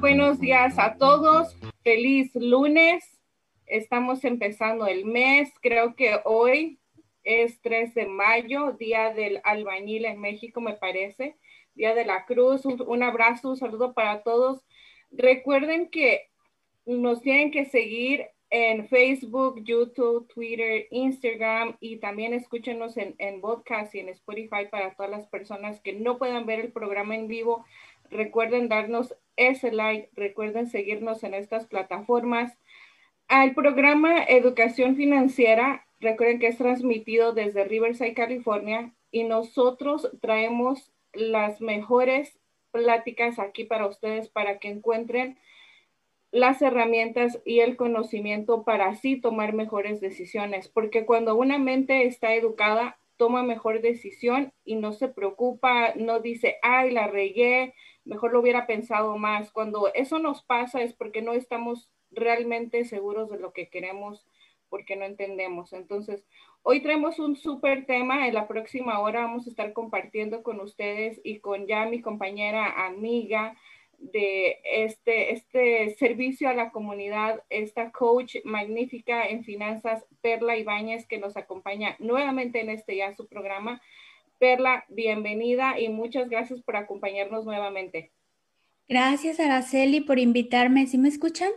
Buenos días a todos. Feliz lunes. Estamos empezando el mes. Creo que hoy es 3 de mayo, Día del Albañil en México, me parece. Día de la Cruz. Un, abrazo, un saludo para todos. Recuerden que nos tienen que seguir en Facebook, YouTube, Twitter, Instagram y también escúchenos en, en podcast y en Spotify para todas las personas que no puedan ver el programa en vivo. Recuerden darnos ese like, recuerden seguirnos en estas plataformas. Al programa Educación Financiera, recuerden que es transmitido desde Riverside, California, y nosotros traemos las mejores pláticas aquí para ustedes para que encuentren las herramientas y el conocimiento para así tomar mejores decisiones, porque cuando una mente está educada, toma mejor decisión y no se preocupa, no dice, ay, la regué, mejor lo hubiera pensado más. Cuando eso nos pasa es porque no estamos realmente seguros de lo que queremos, porque no entendemos. Entonces, hoy traemos un súper tema. En la próxima hora vamos a estar compartiendo con ustedes y con ya mi compañera amiga de este, este servicio a la comunidad, esta coach magnífica en finanzas, Perla Ibáñez, que nos acompaña nuevamente en este ya su programa. Perla, bienvenida y muchas gracias por acompañarnos nuevamente. Gracias, Araceli, por invitarme. ¿Sí me escuchan?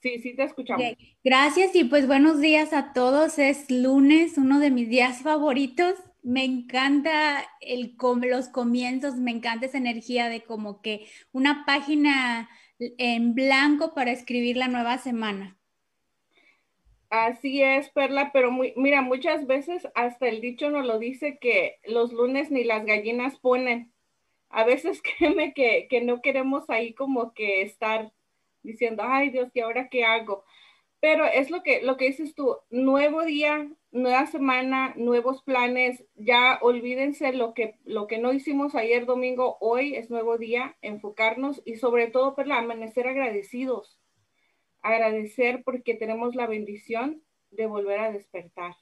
Sí, sí te escuchamos. Gracias y pues buenos días a todos. Es lunes, uno de mis días favoritos. Me encanta el, los comienzos, me encanta esa energía de como que una página en blanco para escribir la nueva semana. Así es, Perla, pero mira, muchas veces hasta el dicho nos lo dice que los lunes ni las gallinas ponen. A veces créeme que, que no queremos ahí como que estar diciendo, ay Dios, ¿y ahora qué hago? Pero es lo que, lo que dices tú, nuevo día, nueva semana, nuevos planes, ya olvídense lo que, lo que no hicimos ayer domingo, hoy es nuevo día, enfocarnos y sobre todo, Perla, amanecer agradecidos agradecer porque tenemos la bendición de volver a despertar.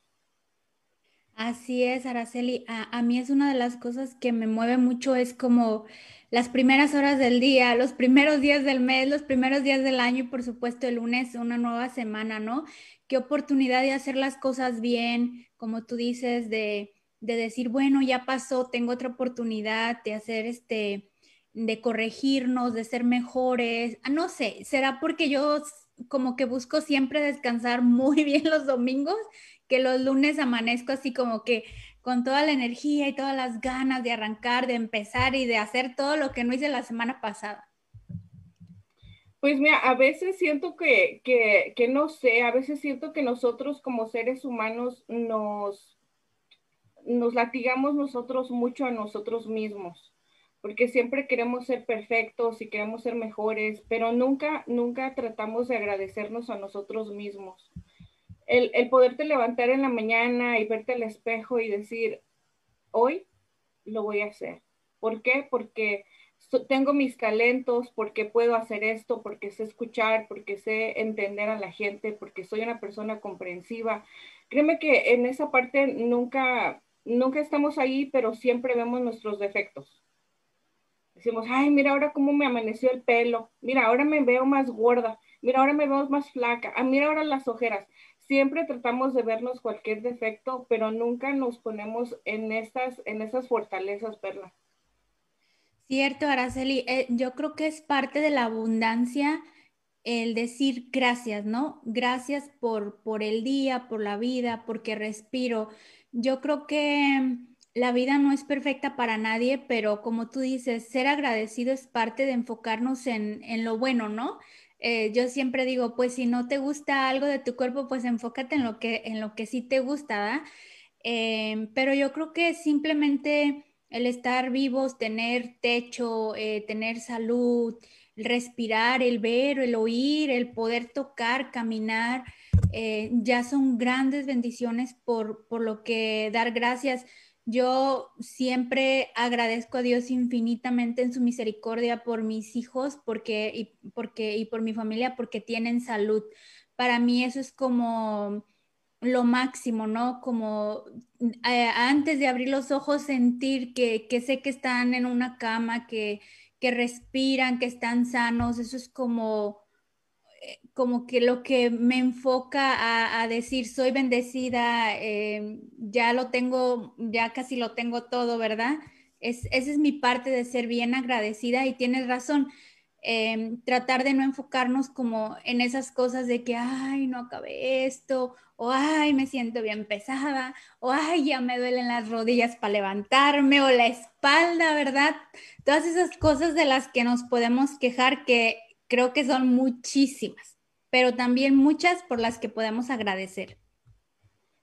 Así es, Araceli. A, mí es una de las cosas que me mueve mucho, es como las primeras horas del día, los primeros días del mes, los primeros días del año y por supuesto el lunes, una nueva semana, ¿no? Qué oportunidad de hacer las cosas bien, como tú dices, de, de decir, bueno, ya pasó, tengo otra oportunidad de hacer este, de corregirnos, de ser mejores. Ah, no sé, será porque yo como que busco siempre descansar muy bien los domingos, que los lunes amanezco así como que con toda la energía y todas las ganas de arrancar, de empezar y de hacer todo lo que no hice la semana pasada. Pues mira, a veces siento que, que, que no sé, a veces siento que nosotros como seres humanos nos, nos latigamos nosotros mucho a nosotros mismos porque siempre queremos ser perfectos y queremos ser mejores, pero nunca, nunca tratamos de agradecernos a nosotros mismos. El, el poderte levantar en la mañana y verte al espejo y decir, hoy lo voy a hacer. ¿Por qué? Porque tengo mis talentos, porque puedo hacer esto, porque sé escuchar, porque sé entender a la gente, porque soy una persona comprensiva. Créeme que en esa parte nunca, nunca estamos ahí, pero siempre vemos nuestros defectos Decimos, ay, mira ahora cómo me amaneció el pelo, mira, ahora me veo más gorda, mira, ahora me veo más flaca, ah, mira ahora las ojeras. Siempre tratamos de vernos cualquier defecto, pero nunca nos ponemos en estas, en esas fortalezas, Perla. Cierto, Araceli, eh, yo creo que es parte de la abundancia el decir gracias, ¿no? Gracias por, por el día, por la vida, porque respiro. Yo creo que la vida no es perfecta para nadie, pero como tú dices, ser agradecido es parte de enfocarnos en, lo bueno, ¿no? Eh, yo siempre digo, pues si no te gusta algo de tu cuerpo, pues enfócate en lo que, en lo que sí te gusta, ¿verdad? Em, pero yo creo que simplemente el estar vivos, tener techo, eh, tener salud, respirar, el ver, el oír, el poder tocar, caminar, eh, ya son grandes bendiciones por, por lo que dar gracias. Yo siempre agradezco a Dios infinitamente en su misericordia por mis hijos porque, y, porque, y por mi familia porque tienen salud. Para mí eso es como lo máximo, ¿no? Como eh, antes de abrir los ojos sentir que, que, sé que están en una cama, que, que respiran, que están sanos, eso es como, como que lo que me enfoca a, decir soy bendecida, eh, ya lo tengo, ya casi lo tengo todo, ¿verdad? Es, esa es mi parte de ser bien agradecida y tienes razón. Em, tratar de no enfocarnos como en esas cosas de que, ay, no acabé esto, o ay, me siento bien pesada, o ay, ya me duelen las rodillas para levantarme, o la espalda, ¿verdad? Todas esas cosas de las que nos podemos quejar que creo que son muchísimas, pero también muchas por las que podemos agradecer.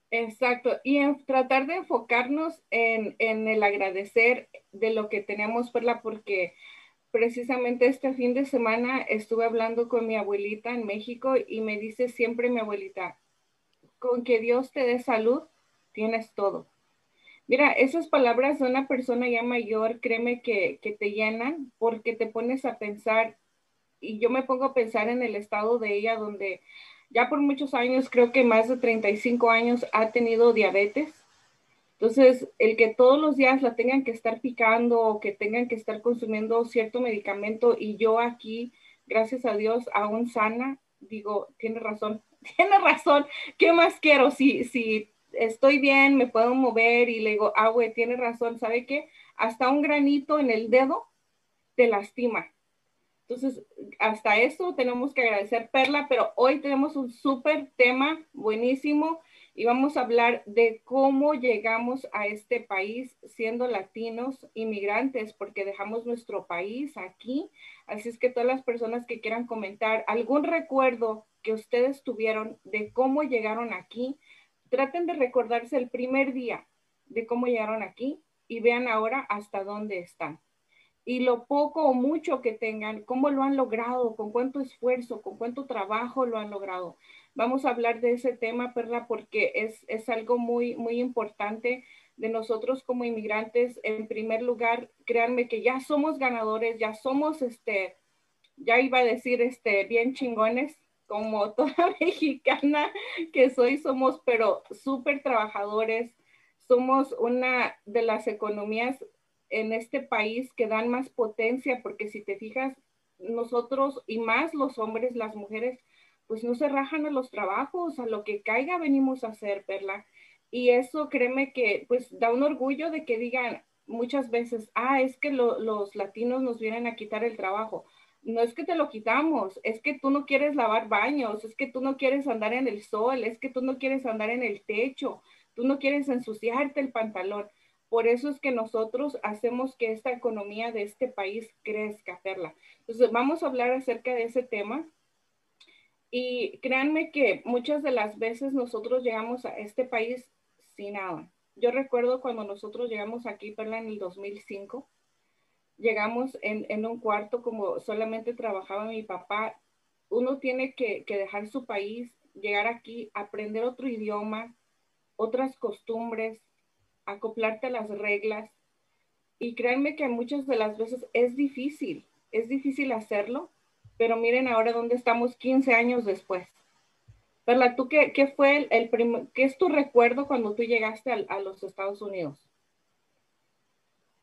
Exacto, y en tratar de enfocarnos en, en el agradecer de lo que tenemos, ¿verdad? Porque precisamente este fin de semana estuve hablando con mi abuelita en México y me dice siempre mi abuelita, con que Dios te dé salud, tienes todo. Mira, esas palabras de una persona ya mayor, créeme que, que te llenan porque te pones a pensar, y yo me pongo a pensar en el estado de ella donde ya por muchos años, creo que más de 35 años, ha tenido diabetes entonces, el que todos los días la tengan que estar picando o que tengan que estar consumiendo cierto medicamento y yo aquí, gracias a Dios, aún sana, digo, tiene razón, tiene razón, ¿qué más quiero? Si, si estoy bien, me puedo mover y le digo, ah, güey, tiene razón, ¿sabe qué? Hasta un granito en el dedo te lastima. Entonces, hasta eso tenemos que agradecer Perla, pero hoy tenemos un súper tema buenísimo y vamos a hablar de cómo llegamos a este país siendo latinos, inmigrantes, porque dejamos nuestro país aquí. Así es que todas las personas que quieran comentar algún recuerdo que ustedes tuvieron de cómo llegaron aquí, traten de recordarse el primer día de cómo llegaron aquí y vean ahora hasta dónde están. Y lo poco o mucho que tengan, cómo lo han logrado, con cuánto esfuerzo, con cuánto trabajo lo han logrado vamos a hablar de ese tema, Perla, porque es, es algo muy, muy importante de nosotros como inmigrantes. En primer lugar, créanme que ya somos ganadores, ya somos, este, ya iba a decir, este, bien chingones, como toda mexicana que soy, somos, pero súper trabajadores. Somos una de las economías en este país que dan más potencia, porque si te fijas, nosotros y más los hombres, las mujeres, pues no se rajan a los trabajos, a lo que caiga venimos a hacer, Perla. Y eso créeme que pues da un orgullo de que digan muchas veces, ah, es que los latinos nos vienen a quitar el trabajo. No es que te lo quitamos, es que tú no quieres lavar baños, es que tú no quieres andar en el sol, es que tú no quieres andar en el techo, tú no quieres ensuciarte el pantalón. Por eso es que nosotros hacemos que esta economía de este país crezca, Perla. Entonces, vamos a hablar acerca de ese tema y créanme que muchas de las veces nosotros llegamos a este país sin nada. Yo recuerdo cuando nosotros llegamos aquí, Perla, en el 2005, llegamos en, un cuarto como solamente trabajaba mi papá. Uno tiene que, que dejar su país, llegar aquí, aprender otro idioma, otras costumbres, acoplarte a las reglas. Y créanme que muchas de las veces es difícil, es difícil hacerlo, pero miren ahora dónde estamos 15 años después. Perla, ¿tú qué, qué fue el, el qué es tu recuerdo cuando tú llegaste a, los Estados Unidos?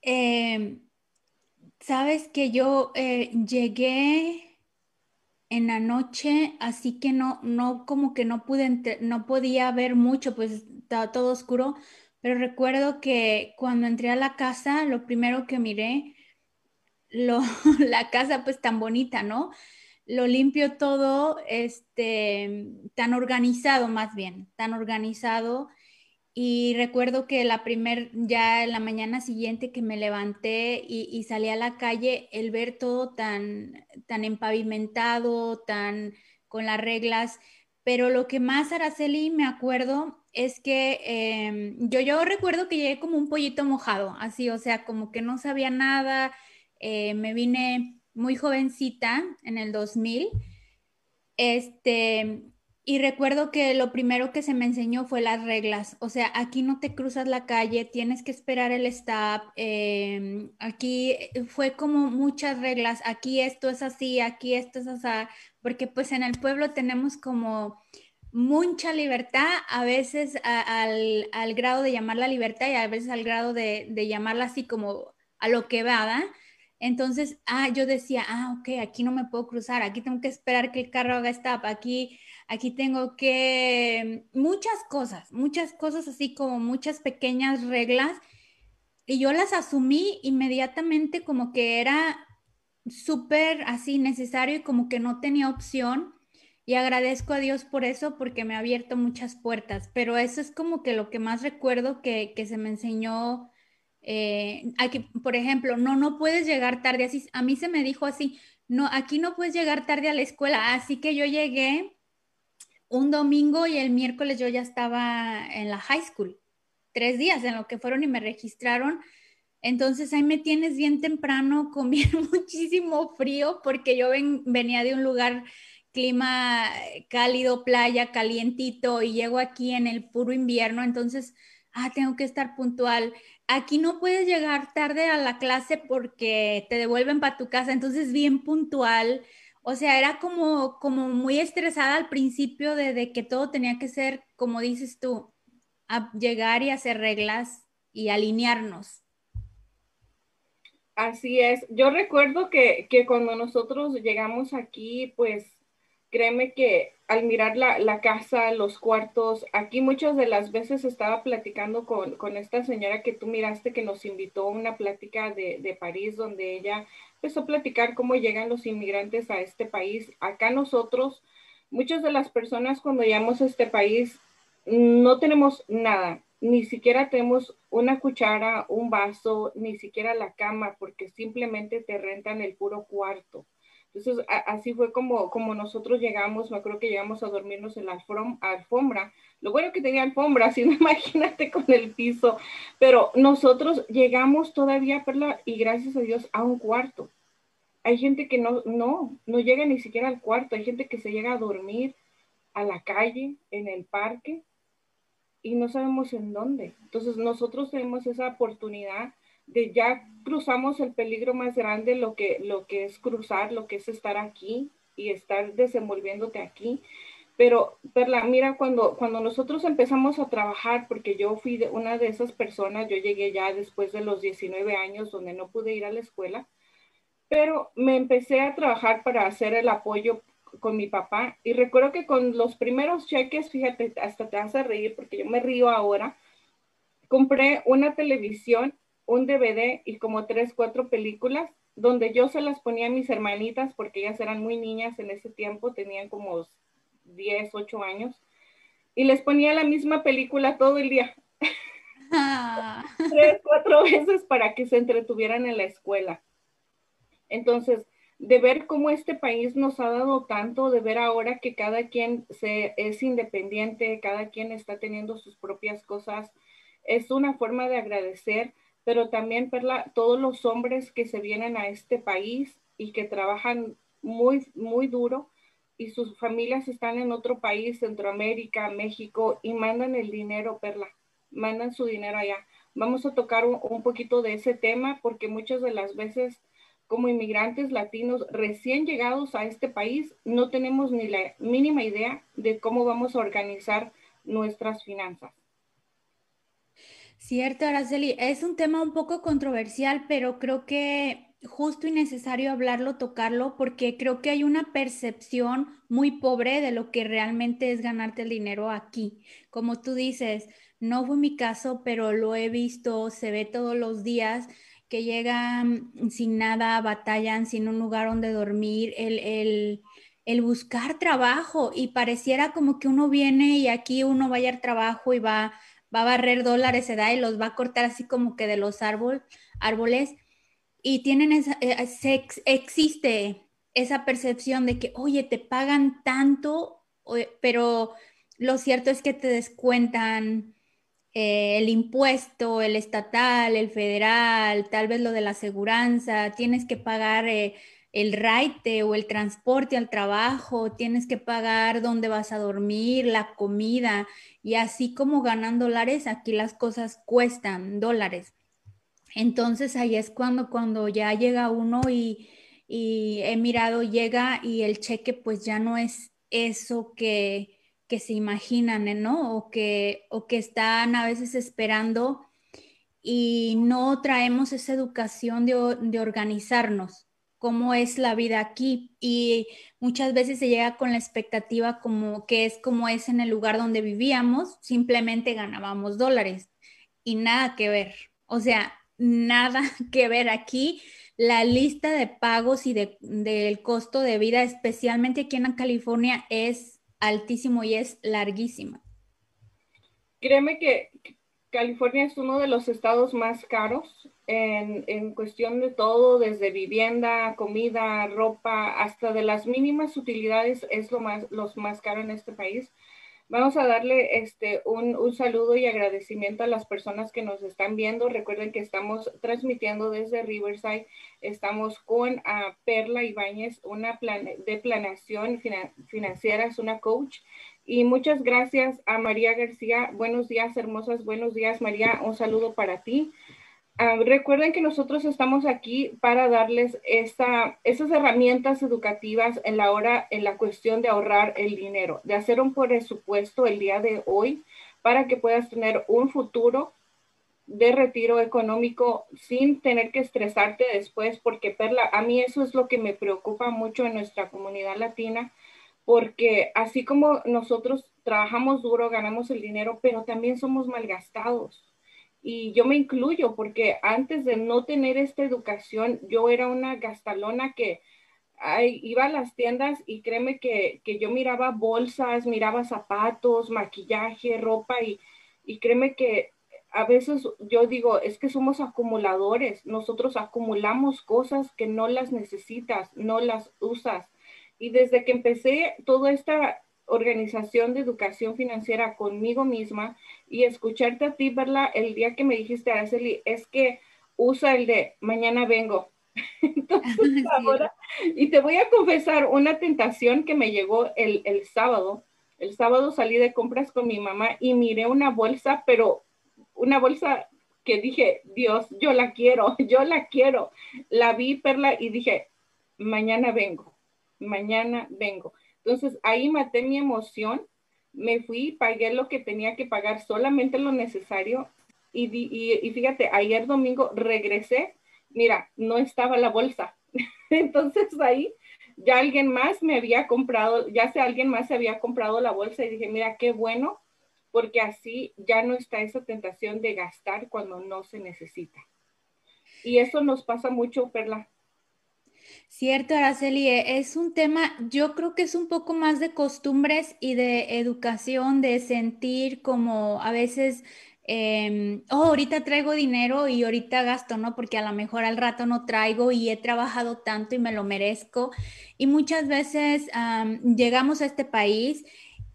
Em, Sabes que yo eh, llegué en la noche, así que no, no, como que no pude, no podía ver mucho, pues estaba todo oscuro, pero recuerdo que cuando entré a la casa, lo primero que miré lo, la casa pues tan bonita, ¿no? Lo limpio todo, este, tan organizado más bien, tan organizado. Y recuerdo que la primer, ya en la mañana siguiente que me levanté y, salí a la calle, el ver todo tan, tan empavimentado, tan con las reglas, pero lo que más, Araceli, me acuerdo es que em, yo, yo recuerdo que llegué como un pollito mojado, así, o sea, como que no sabía nada, eh, me vine muy jovencita en el 2000, este, y recuerdo que lo primero que se me enseñó fue las reglas, o sea, aquí no te cruzas la calle, tienes que esperar el stop, em, aquí eh, fue como muchas reglas, aquí esto es así, aquí esto es así, porque pues en el pueblo tenemos como mucha libertad, a veces al, grado de llamarla libertad y a veces al grado de, llamarla así como a lo que va, Entonces, ah, yo decía, ah, ok, aquí no me puedo cruzar, aquí tengo que esperar que el carro haga stop, aquí aquí tengo que, muchas cosas, muchas cosas así como muchas pequeñas reglas. Y yo las asumí inmediatamente como que era súper así necesario y como que no tenía opción. Y agradezco a Dios por eso, porque me ha abierto muchas puertas. Pero eso es como que lo que más recuerdo que, se me enseñó. Eh, aquí, por ejemplo, no, no puedes llegar tarde. Así, a mí se me dijo así, no, aquí no puedes llegar tarde a la escuela. Así que yo llegué un domingo y el miércoles yo ya estaba en la high school. Tres días en lo que fueron y me registraron. Entonces ahí me tienes bien temprano bien muchísimo frío porque yo venía de un lugar clima cálido, playa, calientito y llego aquí en el puro invierno. Entonces, ah, tengo que estar puntual. Aquí no puedes llegar tarde a la clase porque te devuelven para tu casa. Entonces, bien puntual o sea, era como, como muy estresada al principio de, que todo tenía que ser, como dices tú, llegar y hacer reglas y alinearnos. Así es. Yo recuerdo que, que cuando nosotros llegamos aquí, pues créeme que al mirar la, casa, los cuartos, aquí muchas de las veces estaba platicando con, esta señora que tú miraste que nos invitó a una plática de, de, París donde ella empezó a platicar cómo llegan los inmigrantes a este país. Acá nosotros, muchas de las personas cuando llegamos a este país no tenemos nada, ni siquiera tenemos una cuchara, un vaso, ni siquiera la cama, porque simplemente te rentan el puro cuarto. Entonces, así fue como, como nosotros llegamos, me acuerdo que llegamos a dormirnos en la alfombra. Lo bueno que tenía alfombra, si no imagínate con el piso, pero nosotros llegamos todavía, Perla, y gracias a Dios, a un cuarto. Hay gente que no, no, no llega ni siquiera al cuarto, hay gente que se llega a dormir a la calle, en el parque, y no sabemos en dónde. Entonces, nosotros tenemos esa oportunidad de ya cruzamos el peligro más grande, lo que, lo que es cruzar, lo que es estar aquí y estar desenvolviéndote aquí. Pero, Perla, mira, cuando, cuando nosotros empezamos a trabajar, porque yo fui de una de esas personas, yo llegué ya después de los 19 años donde no pude ir a la escuela, pero me empecé a trabajar para hacer el apoyo con mi papá y recuerdo que con los primeros cheques, fíjate, hasta te hace reír porque yo me río ahora, compré una televisión un DVD y como tres, cuatro películas donde yo se las ponía a mis hermanitas porque ellas eran muy niñas en ese tiempo, tenían como 10, 8 años, y les ponía la misma película todo el día. Ah. tres, cuatro veces para que se entretuvieran en la escuela. Entonces, de ver cómo este país nos ha dado tanto, de ver ahora que cada quien se, es independiente, cada quien está teniendo sus propias cosas, es una forma de agradecer pero también, Perla, todos los hombres que se vienen a este país y que trabajan muy, muy duro y sus familias están en otro país, Centroamérica, México, y mandan el dinero, Perla, mandan su dinero allá. Vamos a tocar un, poquito de ese tema porque muchas de las veces como inmigrantes latinos recién llegados a este país no tenemos ni la mínima idea de cómo vamos a organizar nuestras finanzas. Cierto, Araceli, es un tema un poco controversial, pero creo que justo y necesario hablarlo, tocarlo, porque creo que hay una percepción muy pobre de lo que realmente es ganarte el dinero aquí. Como tú dices, no fue mi caso, pero lo he visto, se ve todos los días que llegan sin nada, batallan sin un lugar donde dormir, el, el, el buscar trabajo y pareciera como que uno viene y aquí uno vaya al trabajo y va va a barrer dólares, se da y los va a cortar así como que de los árboles y tienen esa, eh, existe esa percepción de que, oye, te pagan tanto pero lo cierto es que te descuentan eh, el impuesto, el estatal, el federal, tal vez lo de la aseguranza, tienes que pagar eh, el raite o el transporte al trabajo, tienes que pagar dónde vas a dormir, la comida, y así como ganan dólares, aquí las cosas cuestan dólares. Entonces ahí es cuando, cuando ya llega uno y, y he mirado, llega y el cheque pues ya no es eso que, que se imaginan, ¿eh? ¿no? O que, o que están a veces esperando y no traemos esa educación de, de organizarnos, cómo es la vida aquí. Y muchas veces se llega con la expectativa como que es como es en el lugar donde vivíamos, simplemente ganábamos dólares y nada que ver. O sea, nada que ver aquí. La lista de pagos y de, del costo de vida, especialmente aquí en California, es altísimo y es larguísima. Créeme que California es uno de los estados más caros en, en, cuestión de todo, desde vivienda, comida, ropa, hasta de las mínimas utilidades es lo más, los más caro en este país. Vamos a darle este, un, un, saludo y agradecimiento a las personas que nos están viendo. Recuerden que estamos transmitiendo desde Riverside. Estamos con uh, Perla Ibáñez, una plan de planeación financiera, es una coach. Y muchas gracias a María García. Buenos días, hermosas. Buenos días, María. Un saludo para ti. Ah, recuerden que nosotros estamos aquí para darles esa, esas herramientas educativas en la hora, en la cuestión de ahorrar el dinero, de hacer un presupuesto el día de hoy para que puedas tener un futuro de retiro económico sin tener que estresarte después, porque Perla, a mí eso es lo que me preocupa mucho en nuestra comunidad latina, porque así como nosotros trabajamos duro, ganamos el dinero, pero también somos malgastados y yo me incluyo porque antes de no tener esta educación, yo era una gastalona que iba a las tiendas y créeme que, yo miraba bolsas, miraba zapatos, maquillaje, ropa y, y créeme que a veces yo digo, es que somos acumuladores, nosotros acumulamos cosas que no las necesitas, no las usas. Y desde que empecé toda esta organización de educación financiera conmigo misma y escucharte a ti, verla el día que me dijiste, Araceli, es que usa el de mañana vengo. Entonces, ahora, y te voy a confesar una tentación que me llegó el, el sábado. El sábado salí de compras con mi mamá y miré una bolsa, pero una bolsa que dije, Dios, yo la quiero, yo la quiero. La vi, Perla, y dije, mañana vengo, mañana vengo. Entonces ahí maté mi emoción, me fui, pagué lo que tenía que pagar, solamente lo necesario. Y, y, fíjate, ayer domingo regresé, mira, no estaba la bolsa. Entonces ahí ya alguien más me había comprado, ya sé, alguien más se había comprado la bolsa y dije, mira, qué bueno, porque así ya no está esa tentación de gastar cuando no se necesita. Y eso nos pasa mucho, Perla. Cierto, Araceli, e, es un tema, yo creo que es un poco más de costumbres y de educación, de sentir como a veces, em, oh, ahorita traigo dinero y ahorita gasto, ¿no? Porque a lo mejor al rato no traigo y he trabajado tanto y me lo merezco. Y muchas veces llegamos a este país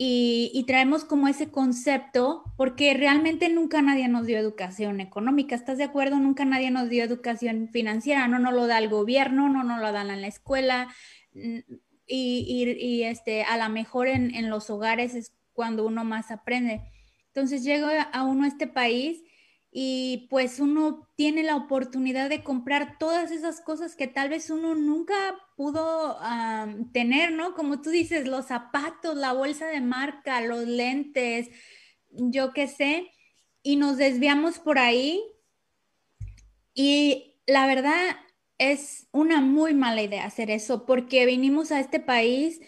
y, traemos como ese concepto, porque realmente nunca nadie nos dio educación económica, ¿estás de acuerdo? Nunca nadie nos dio educación financiera, no nos lo da el gobierno, no nos lo dan en la escuela, y, y, este, a lo mejor en, en, los hogares es cuando uno más aprende. Entonces llega a uno a este país y pues uno tiene la oportunidad de comprar todas esas cosas que tal vez uno nunca pudo tener, ¿no? Como tú dices, los zapatos, la bolsa de marca, los lentes, yo qué sé, y nos desviamos por ahí y la verdad es una muy mala idea hacer eso porque vinimos a este país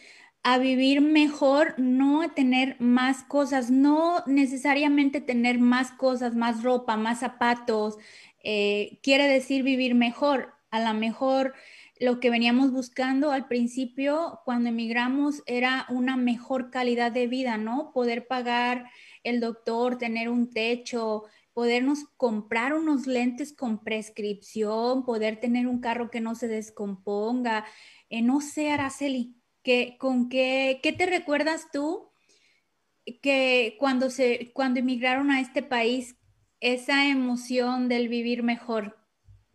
a vivir mejor, no a tener más cosas, no necesariamente tener más cosas, más ropa, más zapatos, eh, quiere decir vivir mejor. A lo mejor lo que veníamos buscando al principio cuando emigramos era una mejor calidad de vida, ¿no? Poder pagar el doctor, tener un techo, podernos comprar unos lentes con prescripción, poder tener un carro que no se descomponga. Eh, no sé, Araceli, ¿Qué, ¿Con qué, qué te recuerdas tú que cuando, se, cuando emigraron a este país, esa emoción del vivir mejor?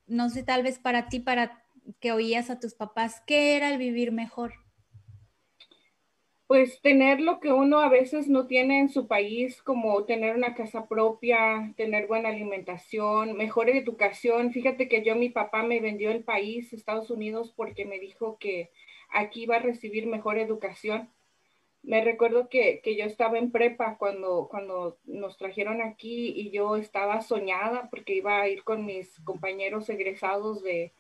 No sé, tal vez para ti, para que oías a tus papás, ¿qué era el vivir mejor? Pues tener lo que uno a veces no tiene en su país, como tener una casa propia, tener buena alimentación, mejor educación. Fíjate que yo, mi papá me vendió el país, Estados Unidos, porque me dijo que aquí iba a recibir mejor educación. Me recuerdo que, que yo estaba en prepa cuando, cuando nos trajeron aquí y yo estaba soñada porque iba a ir con mis compañeros egresados de,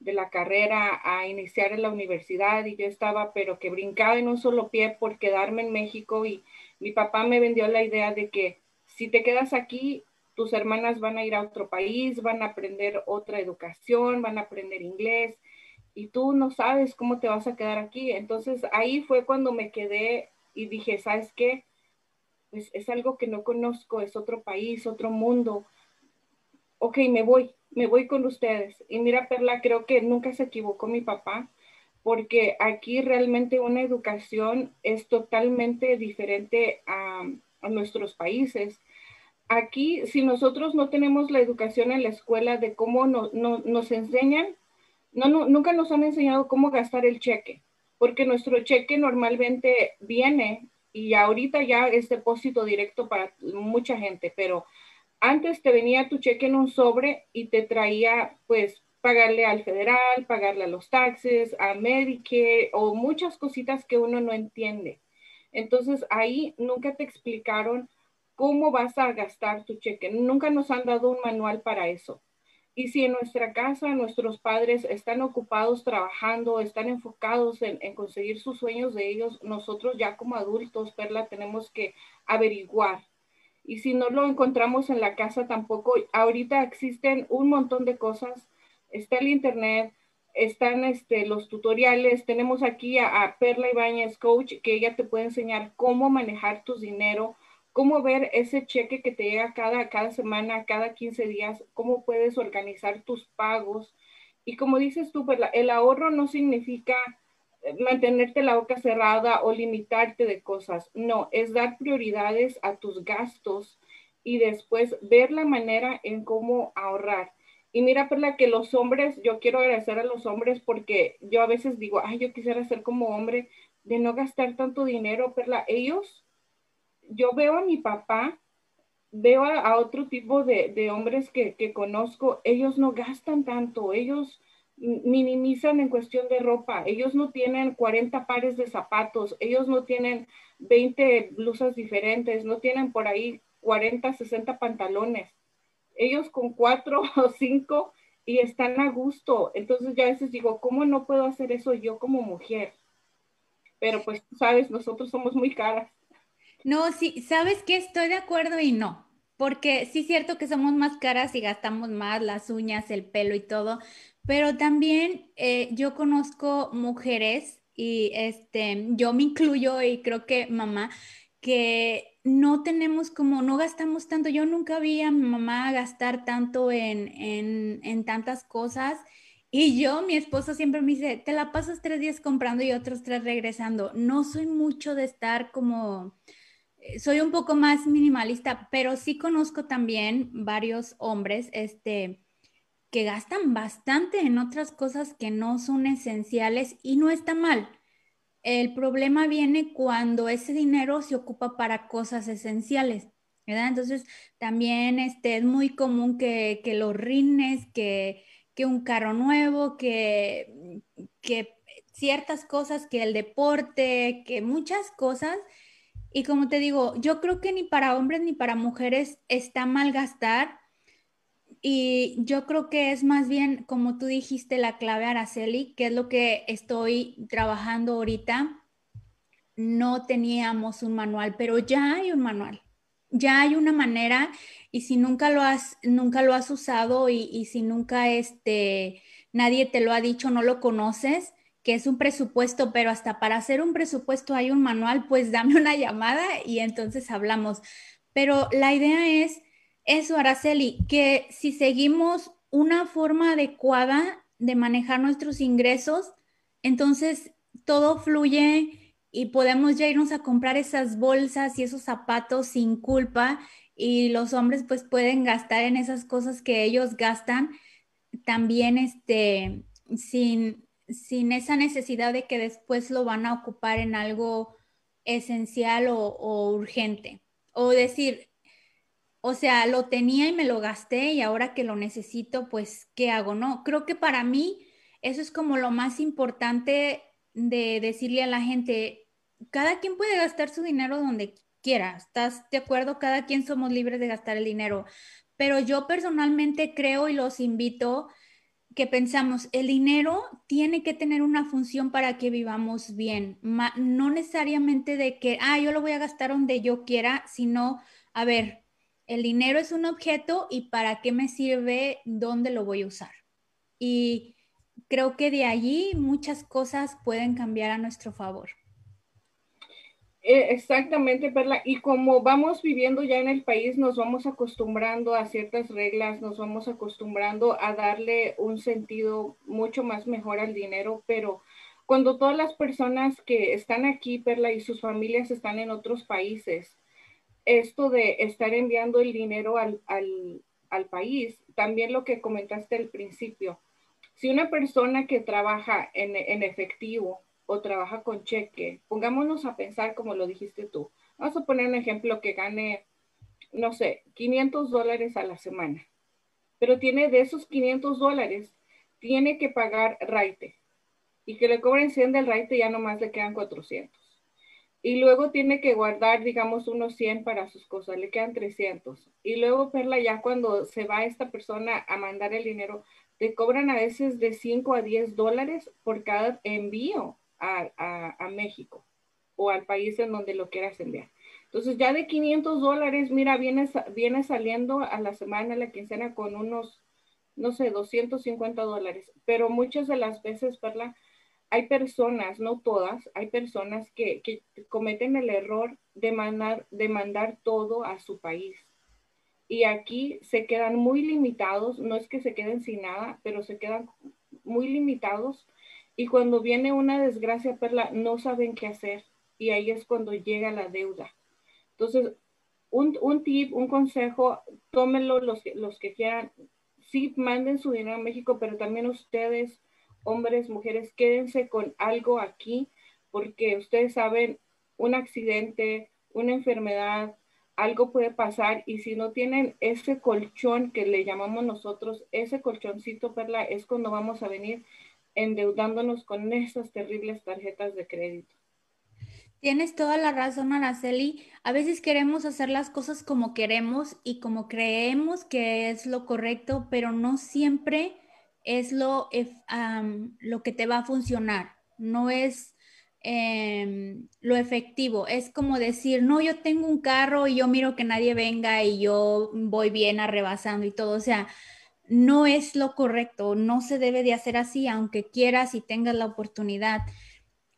de la carrera a iniciar en la universidad y yo estaba pero que brincaba en un solo pie por quedarme en México y mi papá me vendió la idea de que si te quedas aquí, tus hermanas van a ir a otro país, van a aprender otra educación, van a aprender inglés y tú no sabes cómo te vas a quedar aquí. Entonces ahí fue cuando me quedé y dije, ¿sabes qué? Pues es algo que no conozco, es otro país, otro mundo. Ok, me voy, me voy con ustedes. Y mira, Perla, creo que nunca se equivocó mi papá, porque aquí realmente una educación es totalmente diferente a, nuestros países. Aquí, si nosotros no tenemos la educación en la escuela de cómo nos enseñan, no, nunca nos han enseñado cómo gastar el cheque, porque nuestro cheque normalmente viene y ahorita ya es depósito directo para mucha gente, pero antes te venía tu cheque en un sobre y te traía pues pagarle al federal, pagarle a los taxes, a Medicare o muchas cositas que uno no entiende. Entonces ahí nunca te explicaron cómo vas a gastar tu cheque. Nunca nos han dado un manual para eso. Y si en nuestra casa nuestros padres están ocupados trabajando, están enfocados en, conseguir sus sueños de ellos, nosotros ya como adultos, Perla, tenemos que averiguar y si no lo encontramos en la casa tampoco, ahorita existen un montón de cosas. Está el internet, están este, los tutoriales. Tenemos aquí a, Perla Ibáñez, coach, que ella te puede enseñar cómo manejar tu dinero, cómo ver ese cheque que te llega cada, cada semana, cada 15 días, cómo puedes organizar tus pagos. Y como dices tú, Perla, el ahorro no significa mantenerte la boca cerrada o limitarte de cosas. No, es dar prioridades a tus gastos y después ver la manera en cómo ahorrar. Y mira, Perla, que los hombres, yo quiero agradecer a los hombres porque yo a veces digo, ay, yo quisiera ser como hombre de no gastar tanto dinero, Perla. Ellos, yo veo a mi papá, veo a, otro tipo de, hombres que, conozco, ellos no gastan tanto, ellos minimizan en cuestión de ropa. Ellos no tienen 40 pares de zapatos, ellos no tienen 20 blusas diferentes, no tienen por ahí 40, 60 pantalones. Ellos con cuatro o cinco y están a gusto. Entonces ya a veces digo, ¿cómo no puedo hacer eso yo como mujer? Pero pues, sabes, nosotros somos muy caras. No, sí, sabes que estoy de acuerdo y no, porque sí es cierto que somos más caras y gastamos más las uñas, el pelo y todo, pero también eh, yo conozco mujeres y este, yo me incluyo y creo que mamá, que no tenemos como, no gastamos tanto. Yo nunca vi a mi mamá gastar tanto en, en, en tantas cosas. Y yo, mi esposo siempre me dice, te la pasas tres días comprando y otros tres regresando. No soy mucho de estar como, soy un poco más minimalista, pero sí conozco también varios hombres, este, que gastan bastante en otras cosas que no son esenciales y no está mal. El problema viene cuando ese dinero se ocupa para cosas esenciales, ¿verdad? Entonces, también este, es muy común que, que los rines, que, que, un carro nuevo, que, que ciertas cosas, que el deporte, que muchas cosas. Y como te digo, yo creo que ni para hombres ni para mujeres está mal gastar y yo creo que es más bien, como tú dijiste, la clave Araceli, que es lo que estoy trabajando ahorita. No teníamos un manual, pero ya hay un manual. Ya hay una manera y si nunca lo has, nunca lo has usado y, y si nunca este, nadie te lo ha dicho, no lo conoces, que es un presupuesto, pero hasta para hacer un presupuesto hay un manual, pues dame una llamada y entonces hablamos. Pero la idea es eso, Araceli, que si seguimos una forma adecuada de manejar nuestros ingresos, entonces todo fluye y podemos ya irnos a comprar esas bolsas y esos zapatos sin culpa y los hombres pues pueden gastar en esas cosas que ellos gastan también este sin, sin esa necesidad de que después lo van a ocupar en algo esencial o, urgente. O decir, o sea, lo tenía y me lo gasté y ahora que lo necesito, pues, ¿qué hago? No, creo que para mí eso es como lo más importante de decirle a la gente, cada quien puede gastar su dinero donde quiera, ¿estás de acuerdo? Cada quien somos libres de gastar el dinero, pero yo personalmente creo y los invito que pensamos, el dinero tiene que tener una función para que vivamos bien, no necesariamente de que, ah, yo lo voy a gastar donde yo quiera, sino, a ver, el dinero es un objeto y para qué me sirve, dónde lo voy a usar. Y creo que de allí muchas cosas pueden cambiar a nuestro favor. Eh, exactamente, Perla. Y como vamos viviendo ya en el país, nos vamos acostumbrando a ciertas reglas, nos vamos acostumbrando a darle un sentido mucho más mejor al dinero, pero cuando todas las personas que están aquí, Perla, y sus familias están en otros países, esto de estar enviando el dinero al, país, también lo que comentaste al principio, si una persona que trabaja en, en efectivo, o trabaja con cheque, pongámonos a pensar como lo dijiste tú. Vamos a poner un ejemplo que gane, no sé, 500 dólares a la semana, pero tiene de esos 500 dólares, tiene que pagar raite y que le cobren 100 del raite ya nomás le quedan 400. Y luego tiene que guardar, digamos, unos 100 para sus cosas, le quedan 300. Y luego, Perla, ya cuando se va esta persona a mandar el dinero, te cobran a veces de 5 a 10 dólares por cada envío a, México o al país en donde lo quieras enviar. Entonces ya de 500 dólares, mira, viene, viene saliendo a la semana, a la quincena con unos, no sé, 250 dólares. Pero muchas de las veces, Perla, hay personas, no todas, hay personas que, que cometen el error de mandar, de mandar todo a su país. Y aquí se quedan muy limitados, no es que se queden sin nada, pero se quedan muy limitados y cuando viene una desgracia, Perla, no saben qué hacer. Y ahí es cuando llega la deuda. Entonces, un, un tip, un consejo, tómenlo los, los que quieran. Sí, manden su dinero a México, pero también ustedes, hombres, mujeres, quédense con algo aquí, porque ustedes saben, un accidente, una enfermedad, algo puede pasar y si no tienen ese colchón que le llamamos nosotros, ese colchoncito, Perla, es cuando vamos a venir endeudándonos con esas terribles tarjetas de crédito. Tienes toda la razón, Araceli. A veces queremos hacer las cosas como queremos y como creemos que es lo correcto, pero no siempre es lo, lo que te va a funcionar. No es em, lo efectivo. Es como decir, no, yo tengo un carro y yo miro que nadie venga y yo voy bien arrebasando y todo. O sea, no es lo correcto, no se debe de hacer así, aunque quieras y tengas la oportunidad.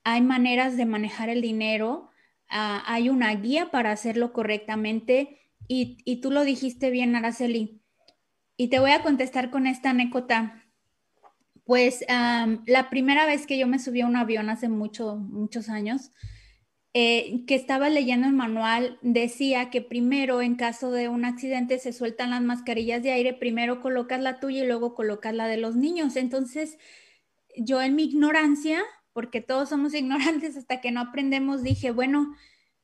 Hay maneras de manejar el dinero, ah, hay una guía para hacerlo correctamente y, tú lo dijiste bien, Araceli. Y te voy a contestar con esta anécdota. Pues la primera vez que yo me subí a un avión hace mucho, muchos años, eh, que estaba leyendo el manual decía que primero en caso de un accidente se sueltan las mascarillas de aire, primero colocas la tuya y luego colocas la de los niños. Entonces, yo en mi ignorancia, porque todos somos ignorantes hasta que no aprendemos, dije, bueno,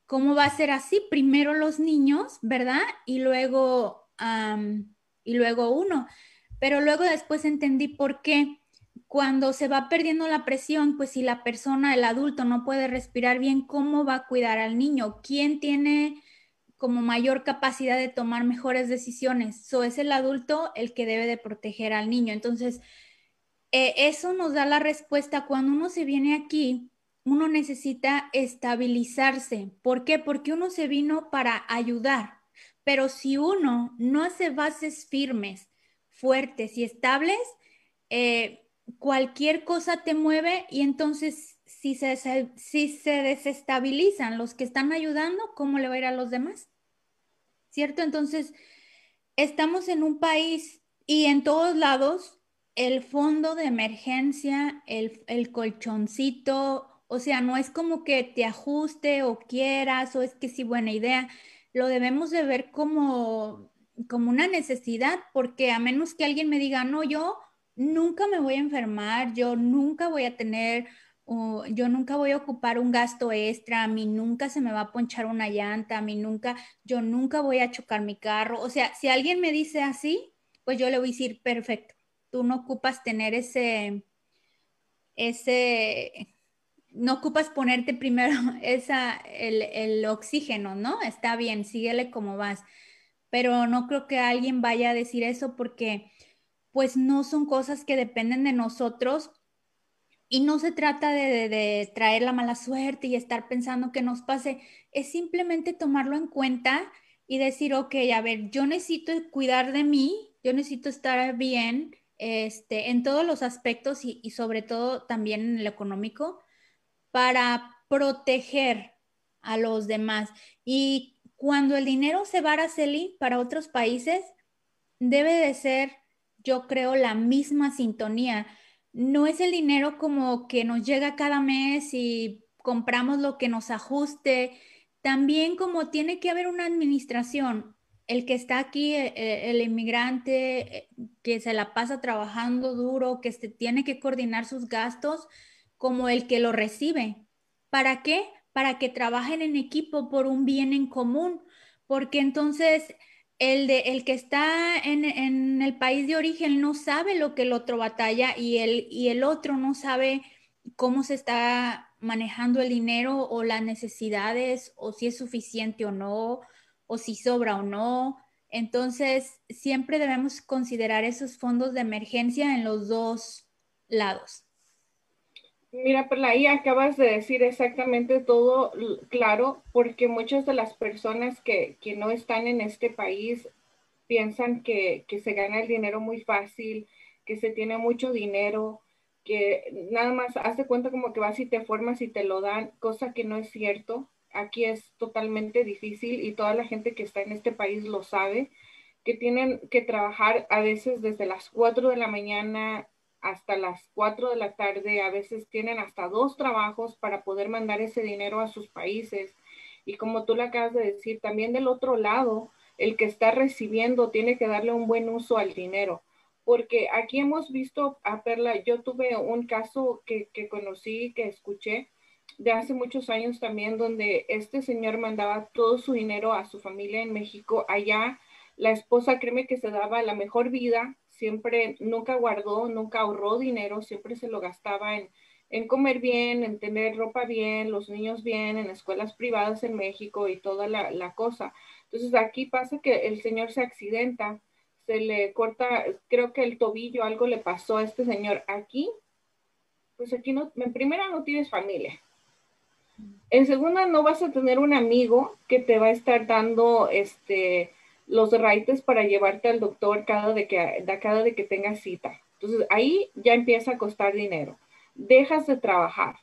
¿cómo va a ser así? Primero los niños, ¿verdad? Y luego, y luego uno. Pero luego después entendí por qué cuando se va perdiendo la presión, pues si la persona, el adulto no puede respirar bien, ¿cómo va a cuidar al niño? ¿Quién tiene como mayor capacidad de tomar mejores decisiones? So, es el adulto el que debe de proteger al niño. Entonces, eh, eso nos da la respuesta. Cuando uno se viene aquí, uno necesita estabilizarse. ¿Por qué? Porque uno se vino para ayudar. Pero si uno no hace bases firmes, fuertes y estables, eh, cualquier cosa te mueve y entonces si se, si se desestabilizan los que están ayudando, ¿cómo le va a ir a los demás? ¿Cierto? Entonces, estamos en un país y en todos lados el fondo de emergencia, el, el colchoncito O sea, no es como que te ajuste o quieras o es que sí buena idea. Lo debemos de ver como, como una necesidad porque a menos que alguien me diga, no, yo nunca me voy a enfermar, yo nunca voy a tener yo nunca voy a ocupar un gasto extra, a mí nunca se me va a ponchar una llanta, a mí nunca, yo nunca voy a chocar mi carro. O sea, si alguien me dice así, pues yo le voy a decir, perfecto, tú no ocupas tener ese, ese, no ocupas ponerte primero esa, el, el oxígeno, ¿no? Está bien, síguele como vas. Pero no creo que alguien vaya a decir eso porque pues no son cosas que dependen de nosotros y no se trata de, traer la mala suerte y estar pensando que nos pase, es simplemente tomarlo en cuenta y decir, ok, a ver, yo necesito cuidar de mí, yo necesito estar bien este, en todos los aspectos y, sobre todo también en el económico para proteger a los demás. Y cuando el dinero se va a Araceli para otros países, debe de ser, yo creo, la misma sintonía no es el dinero como que nos llega cada mes y compramos lo que nos ajuste, también como tiene que haber una administración. El que está aquí, eh, eh, el, inmigrante eh, que se la pasa trabajando duro, que se tiene que coordinar sus gastos, como el que lo recibe. ¿Para qué? Para que trabajen en equipo por un bien en común, porque entonces el, de, el que está en, el país de origen no sabe lo que el otro batalla y el, y el otro no sabe cómo se está manejando el dinero o las necesidades o si es suficiente o no o si sobra o no. Entonces, siempre debemos considerar esos fondos de emergencia en los dos lados. Mira, Perla, ahí acabas de decir exactamente todo claro, porque muchas de las personas que, no están en este país piensan que, se gana el dinero muy fácil, que se tiene mucho dinero, que nada más hace cuenta como que vas y te formas y te lo dan, cosa que no es cierto. Aquí es totalmente difícil y toda la gente que está en este país lo sabe, que tienen que trabajar a veces desde las 4 de la mañana hasta las 4 de la tarde, a veces tienen hasta dos trabajos para poder mandar ese dinero a sus países. Y como tú le acabas de decir, también del otro lado, el que está recibiendo tiene que darle un buen uso al dinero. Porque aquí hemos visto a Perla, yo tuve un caso que, que conocí, que escuché de hace muchos años también, donde este señor mandaba todo su dinero a su familia en México. Allá la esposa, créeme que se daba la mejor vida, siempre, nunca guardó, nunca ahorró dinero, siempre se lo gastaba en, en comer bien, en tener ropa bien, los niños bien, en escuelas privadas en México y toda la, la cosa. Entonces aquí pasa que el señor se accidenta, se le corta, creo que el tobillo, algo le pasó a este señor. Aquí, pues aquí no, en primera no tienes familia. En segunda no vas a tener un amigo que te va a estar dando este los raites para llevarte al doctor cada de que, cada de que tengas cita. Entonces ahí ya empieza a costar dinero. Dejas de trabajar.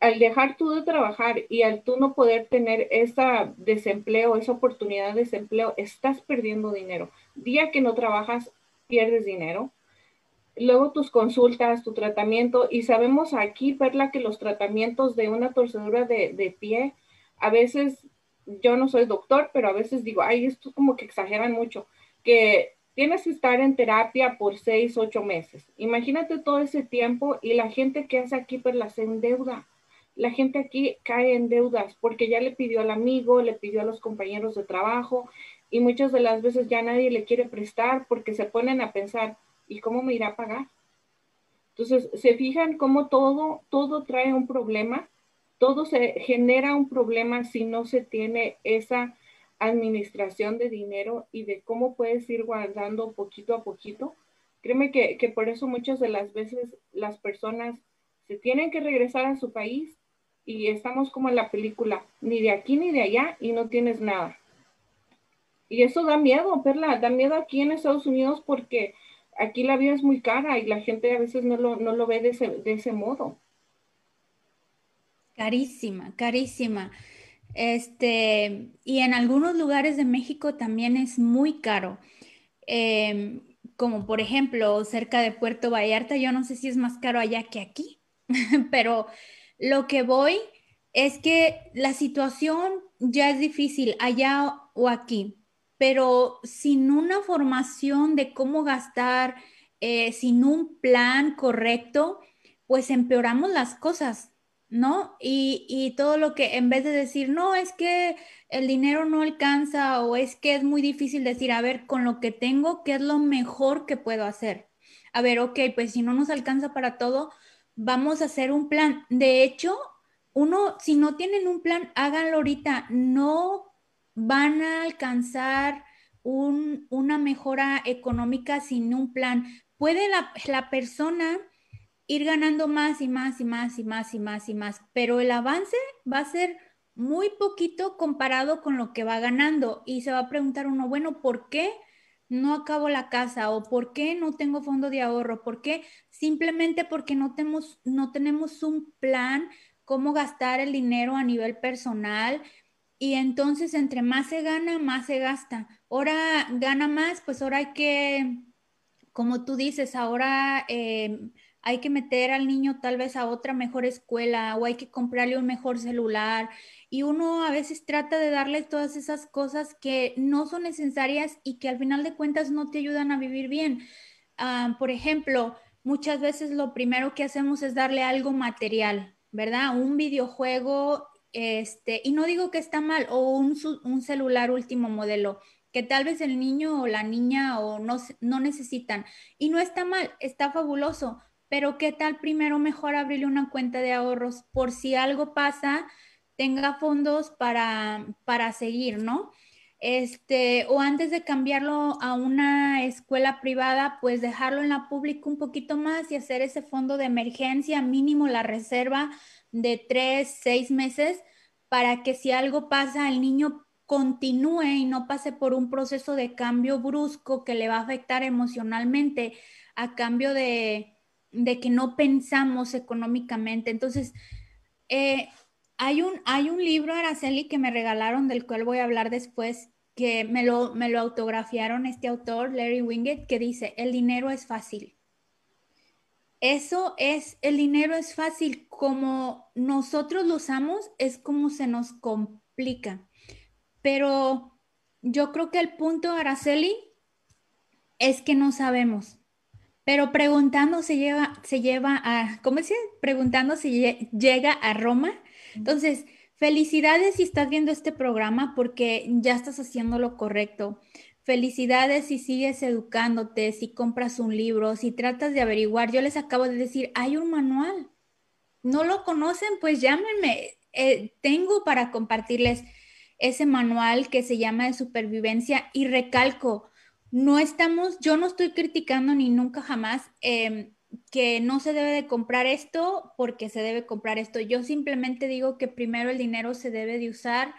Al dejar tú de trabajar y al tú no poder tener esa desempleo, esa oportunidad de desempleo, estás perdiendo dinero. Día que no trabajas, pierdes dinero. Luego tus consultas, tu tratamiento, y sabemos aquí, Perla, que los tratamientos de una torcedura de, de pie a veces yo no soy doctor, pero a veces digo, ay, esto como que exageran mucho, que tienes que estar en terapia por seis, ocho meses. Imagínate todo ese tiempo y la gente que hace aquí, pues las endeuda. La gente aquí cae en deudas porque ya le pidió al amigo, le pidió a los compañeros de trabajo y muchas de las veces ya nadie le quiere prestar porque se ponen a pensar, ¿y cómo me irá a pagar? Entonces, se fijan cómo todo, todo trae un problema todo se genera un problema si no se tiene esa administración de dinero y de cómo puedes ir guardando poquito a poquito. Créeme que, que, por eso muchas de las veces las personas se tienen que regresar a su país y estamos como en la película, ni de aquí ni de allá y no tienes nada. Y eso da miedo, Perla, da miedo aquí en Estados Unidos porque aquí la vida es muy cara y la gente a veces no lo, no lo ve de ese, de ese modo. Carísima, carísima. Este, y en algunos lugares de México también es muy caro. Em, como por ejemplo, cerca de Puerto Vallarta, yo no sé si es más caro allá que aquí, pero, Lo que voy es que la situación ya es difícil allá o aquí, pero sin una formación de cómo gastar, eh, sin un plan correcto, pues empeoramos las cosas, ¿no? Y, y, todo lo que en vez de decir, no, es que el dinero no alcanza o es que es muy difícil decir, a ver, con lo que tengo, ¿qué es lo mejor que puedo hacer? A ver, ok, pues si no nos alcanza para todo, vamos a hacer un plan. De hecho, uno, si no tienen un plan, háganlo ahorita. No van a alcanzar una mejora económica sin un plan. Puede la, la persona ir ganando más y más y más y más y más y más, pero el avance va a ser muy poquito comparado con lo que va ganando y se va a preguntar uno, bueno, ¿por qué no acabo la casa o por qué no tengo fondo de ahorro? ¿Por qué? Simplemente porque no tenemos, no tenemos un plan cómo gastar el dinero a nivel personal. Y entonces, entre más se gana, más se gasta. Ahora gana más, pues ahora hay que, como tú dices, ahora eh, hay que meter al niño tal vez a otra mejor escuela o hay que comprarle un mejor celular. Y uno a veces trata de darle todas esas cosas que no son necesarias y que al final de cuentas no te ayudan a vivir bien. Ah, por ejemplo, muchas veces lo primero que hacemos es darle algo material, ¿verdad? Un videojuego, este, y no digo que está mal, o un, celular último modelo, que tal vez el niño o la niña o no necesitan. Y no está mal, está fabuloso, pero ¿qué tal primero mejor abrirle una cuenta de ahorros por si algo pasa, tenga fondos para, para seguir, ¿no? Este, o antes de cambiarlo a una escuela privada, pues dejarlo en la pública un poquito más y hacer ese fondo de emergencia, mínimo la reserva de tres, seis meses, para que si algo pasa, el niño continúe y no pase por un proceso de cambio brusco que le va a afectar emocionalmente a cambio de, de que no pensamos económicamente. Entonces, eh, hay un, hay un libro, Araceli, que me regalaron, del cual voy a hablar después, que me lo, me lo autografiaron este autor, Larry Winget, que dice, el dinero es fácil. Eso es, el dinero es fácil, como nosotros lo usamos, es como se nos complica. Pero yo creo que el punto, Araceli, es que no sabemos. Pero preguntando se lleva, se lleva a, ¿cómo se Preguntando si llega a Roma entonces, felicidades si estás viendo este programa porque ya estás haciendo lo correcto. Felicidades si sigues educándote, si compras un libro, si tratas de averiguar. Yo les acabo de decir, hay un manual. ¿No lo conocen? Pues llámenme. Eh, tengo para compartirles ese manual que se llama de supervivencia y recalco, no estamos, yo no estoy criticando ni nunca jamás em, que no se debe de comprar esto porque se debe comprar esto. Yo simplemente digo que primero el dinero se debe de usar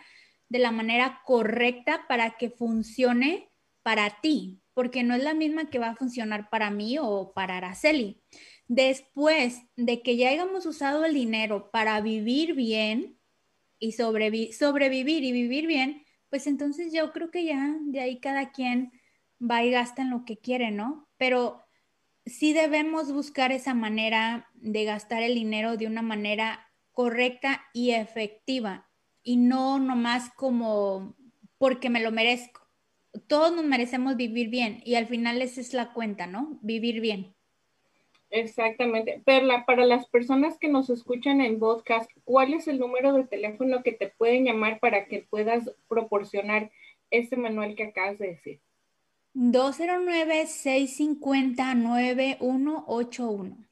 de la manera correcta para que funcione para ti, porque no es la misma que va a funcionar para mí o para Araceli. Después de que ya hayamos usado el dinero para vivir bien y sobrevivir y vivir bien, pues entonces yo creo que ya de ahí cada quien va y gasta en lo que quiere, ¿no? Pero sí debemos buscar esa manera de gastar el dinero de una manera correcta y efectiva y no nomás como porque me lo merezco. Todos nos merecemos vivir bien y al final esa es la cuenta, ¿no? Vivir bien. Exactamente. Perla, para las personas que nos escuchan en podcast, ¿cuál es el número de teléfono que te pueden llamar para que puedas proporcionar ese manual que acabas de decir? 209-650-9181.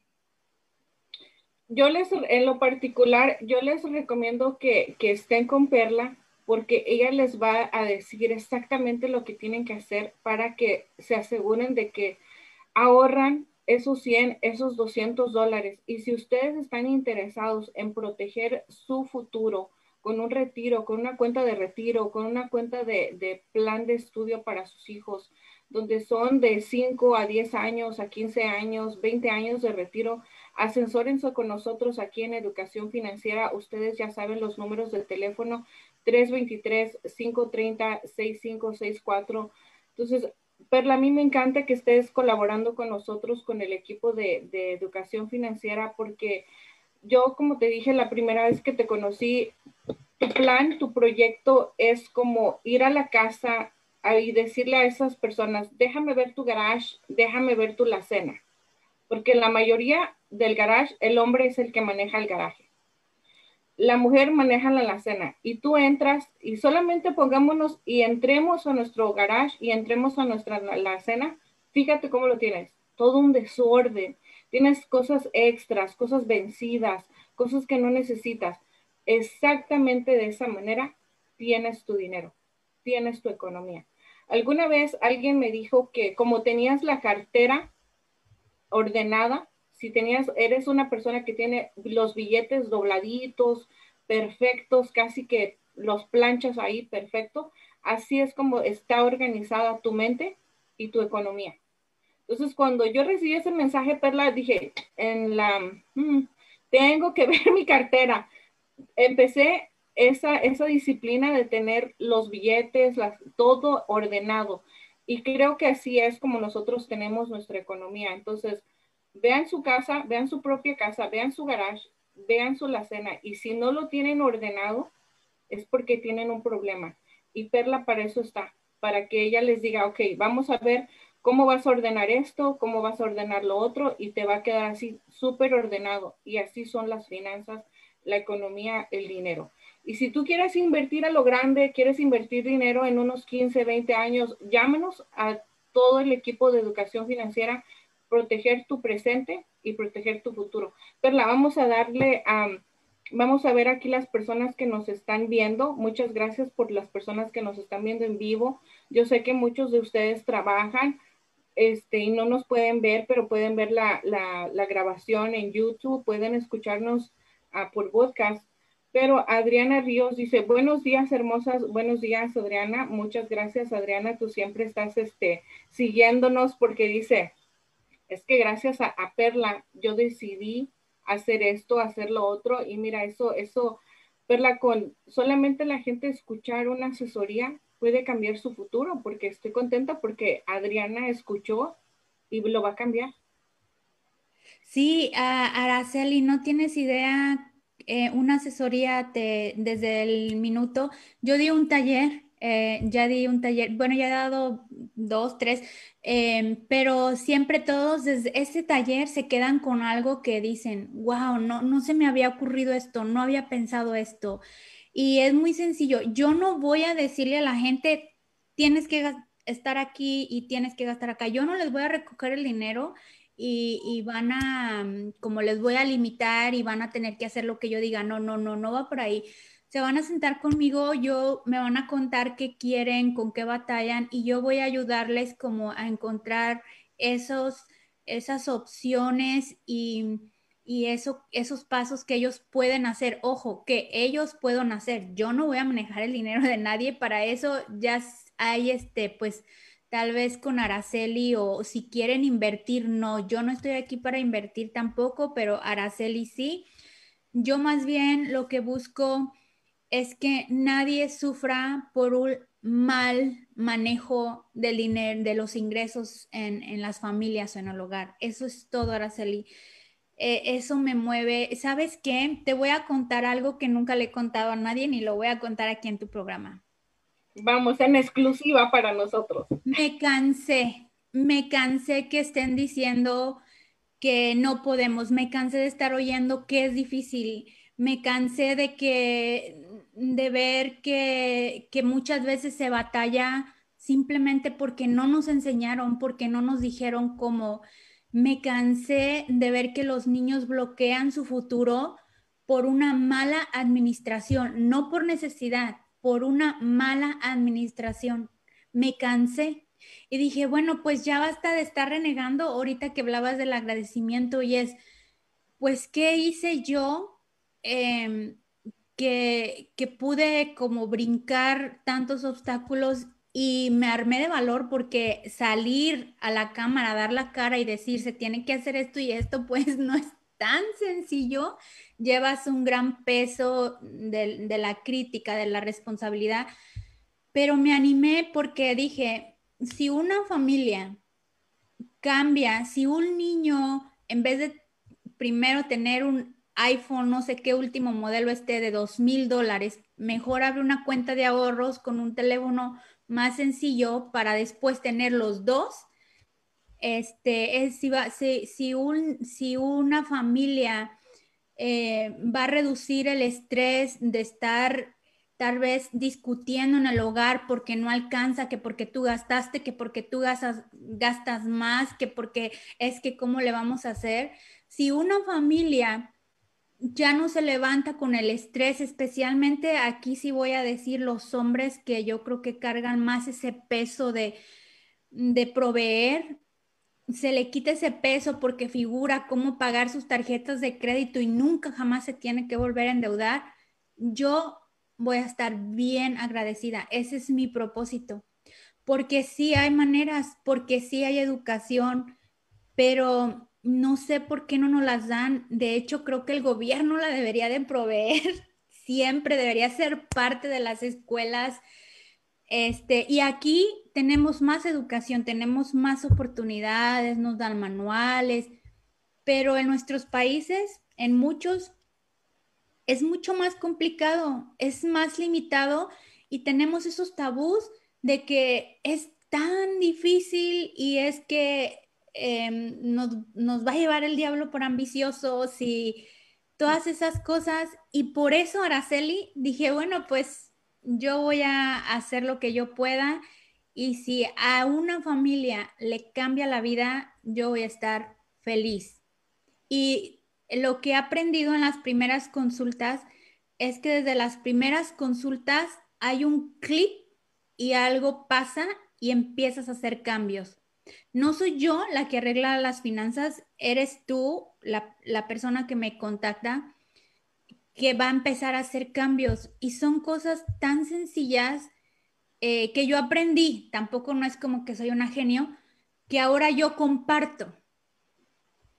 Yo les, en lo particular, yo les recomiendo que, que estén con Perla porque ella les va a decir exactamente lo que tienen que hacer para que se aseguren de que ahorran esos 100, esos 200 dólares. Y si ustedes están interesados en proteger su futuro con un retiro, con una cuenta de retiro, con una cuenta de, de plan de estudio para sus hijos, donde son de 5 a 10 años, a 15 años, 20 años de retiro. Ascensórense con nosotros aquí en Educación Financiera. Ustedes ya saben los números de teléfono 323-530-6564. Entonces, Perla, a mí me encanta que estés colaborando con nosotros, con el equipo de Educación Financiera, porque yo como te dije la primera vez que te conocí, tu plan, tu proyecto es como ir a la casa y decirle a esas personas, déjame ver tu garage, déjame ver tu la cena. Porque la mayoría del garage, el hombre es el que maneja el garaje. La mujer maneja la alacena y tú entras y solamente pongámonos y entremos a nuestro garage y entremos a nuestra alacena. Fíjate cómo lo tienes. Todo un desorden. Tienes cosas extras, cosas vencidas, cosas que no necesitas. Exactamente de esa manera tienes tu dinero, tienes tu economía. Alguna vez alguien me dijo que como tenías la cartera ordenada, si tenías, eres una persona que tiene los billetes dobladitos, perfectos, casi que los planchas ahí perfecto, así es como está organizada tu mente y tu economía. Entonces, cuando yo recibí ese mensaje, Perla, dije, en la, mm, tengo que ver mi cartera. Empecé esa, esa disciplina de tener los billetes, todo ordenado. Y creo que así es como nosotros tenemos nuestra economía. Entonces, vean su casa, vean su propia casa, vean su garage, vean su alacena. Y si no lo tienen ordenado, es porque tienen un problema. Y Perla para eso está, para que ella les diga, ok, vamos a ver cómo vas a ordenar esto, cómo vas a ordenar lo otro y te va a quedar así súper ordenado. Y así son las finanzas, la economía, el dinero. Y si tú quieres invertir a lo grande, quieres invertir dinero en unos 15, 20 años, llámenos a todo el equipo de educación financiera, proteger tu presente y proteger tu futuro. Perla, vamos a darle a... vamos a ver aquí las personas que nos están viendo. Muchas gracias por las personas que nos están viendo en vivo. Yo sé que muchos de ustedes trabajan este, y no nos pueden ver, pero pueden ver la, grabación en YouTube, pueden escucharnos ah, por podcast. Pero Adriana Ríos dice, buenos días, hermosas, buenos días, Adriana. Muchas gracias, Adriana. Tú siempre estás este, siguiéndonos porque dice, es que gracias a, a, Perla yo decidí hacer esto, hacer lo otro. Y mira, eso, eso, Perla, con solamente la gente escuchar una asesoría, puede cambiar su futuro, porque estoy contenta porque Adriana escuchó y lo va a cambiar. Sí, Araceli, no tienes idea, eh, una asesoría desde el minuto. Yo di un taller, eh, ya di un taller, bueno, ya he dado dos, tres, em, pero siempre todos desde ese taller se quedan con algo que dicen, wow, no, no se me había ocurrido esto, no había pensado esto. Y es muy sencillo. Yo no voy a decirle a la gente, tienes que estar aquí y tienes que gastar acá. Yo no les voy a recoger el dinero y, van a, mm, como les voy a limitar y van a tener que hacer lo que yo diga. No, no, no, no va por ahí. Se van a sentar conmigo, yo me van a contar qué quieren, con qué batallan y yo voy a ayudarles como a encontrar esos, esas opciones y y eso, esos pasos que ellos pueden hacer. Ojo, que ellos pueden hacer. Yo no voy a manejar el dinero de nadie, para eso ya hay este, pues tal vez con Araceli o si quieren invertir, no, yo no estoy aquí para invertir tampoco, pero Araceli sí. Yo más bien lo que busco es que nadie sufra por un mal manejo del dinero, de los ingresos en, en las familias o en el hogar. Eso es todo, Araceli. Eh, eso me mueve. ¿Sabes qué? Te voy a contar algo que nunca le he contado a nadie ni lo voy a contar aquí en tu programa. Vamos, en exclusiva para nosotros. Me cansé, me cansé que estén diciendo que no podemos, me cansé de estar oyendo que es difícil, me cansé de que de ver que, que muchas veces se batalla simplemente porque no nos enseñaron, porque no nos dijeron cómo me cansé de ver que los niños bloquean su futuro por una mala administración, no por necesidad, por una mala administración. Me cansé y dije, bueno, pues ya basta de estar renegando ahorita que hablabas del agradecimiento y es, pues, ¿qué hice yo em, que, que pude como brincar tantos obstáculos y me armé de valor porque salir a la cámara, dar la cara y decir se tiene que hacer esto y esto, pues no es tan sencillo. Llevas un gran peso de, la crítica, de la responsabilidad, pero me animé porque dije, si una familia cambia, si un niño, en vez de primero tener un iPhone, no sé qué último modelo esté de dos mil dólares, mejor abre una cuenta de ahorros con un teléfono más sencillo para después tener los dos. Este, es, si, va, si, un, si una familia eh, va a reducir el estrés de estar tal vez discutiendo en el hogar porque no alcanza, que porque tú gastaste, que porque tú gastas, gastas más, que porque es que cómo le vamos a hacer. Si una familia ya no se levanta con el estrés, especialmente aquí sí voy a decir los hombres que yo creo que cargan más ese peso de, de proveer, se le quita ese peso porque figura cómo pagar sus tarjetas de crédito y nunca jamás se tiene que volver a endeudar. Yo voy a estar bien agradecida. Ese es mi propósito. Porque sí hay maneras, porque sí hay educación, pero no sé por qué no nos las dan. De hecho, creo que el gobierno la debería de proveer. Siempre debería ser parte de las escuelas. Este, y aquí tenemos más educación, tenemos más oportunidades, nos dan manuales, pero en nuestros países, en muchos, es mucho más complicado, es más limitado y tenemos esos tabús de que es tan difícil y es que em, nos, va a llevar el diablo por ambiciosos y todas esas cosas. Y por eso, Araceli, dije, bueno, pues yo voy a hacer lo que yo pueda y si a una familia le cambia la vida, yo voy a estar feliz. Y lo que he aprendido en las primeras consultas es que desde las primeras consultas hay un clic y algo pasa y empiezas a hacer cambios. No soy yo la que arregla las finanzas, eres tú, la, persona que me contacta, que va a empezar a hacer cambios. Y son cosas tan sencillas eh, que yo aprendí, tampoco no es como que soy una genio, que ahora yo comparto.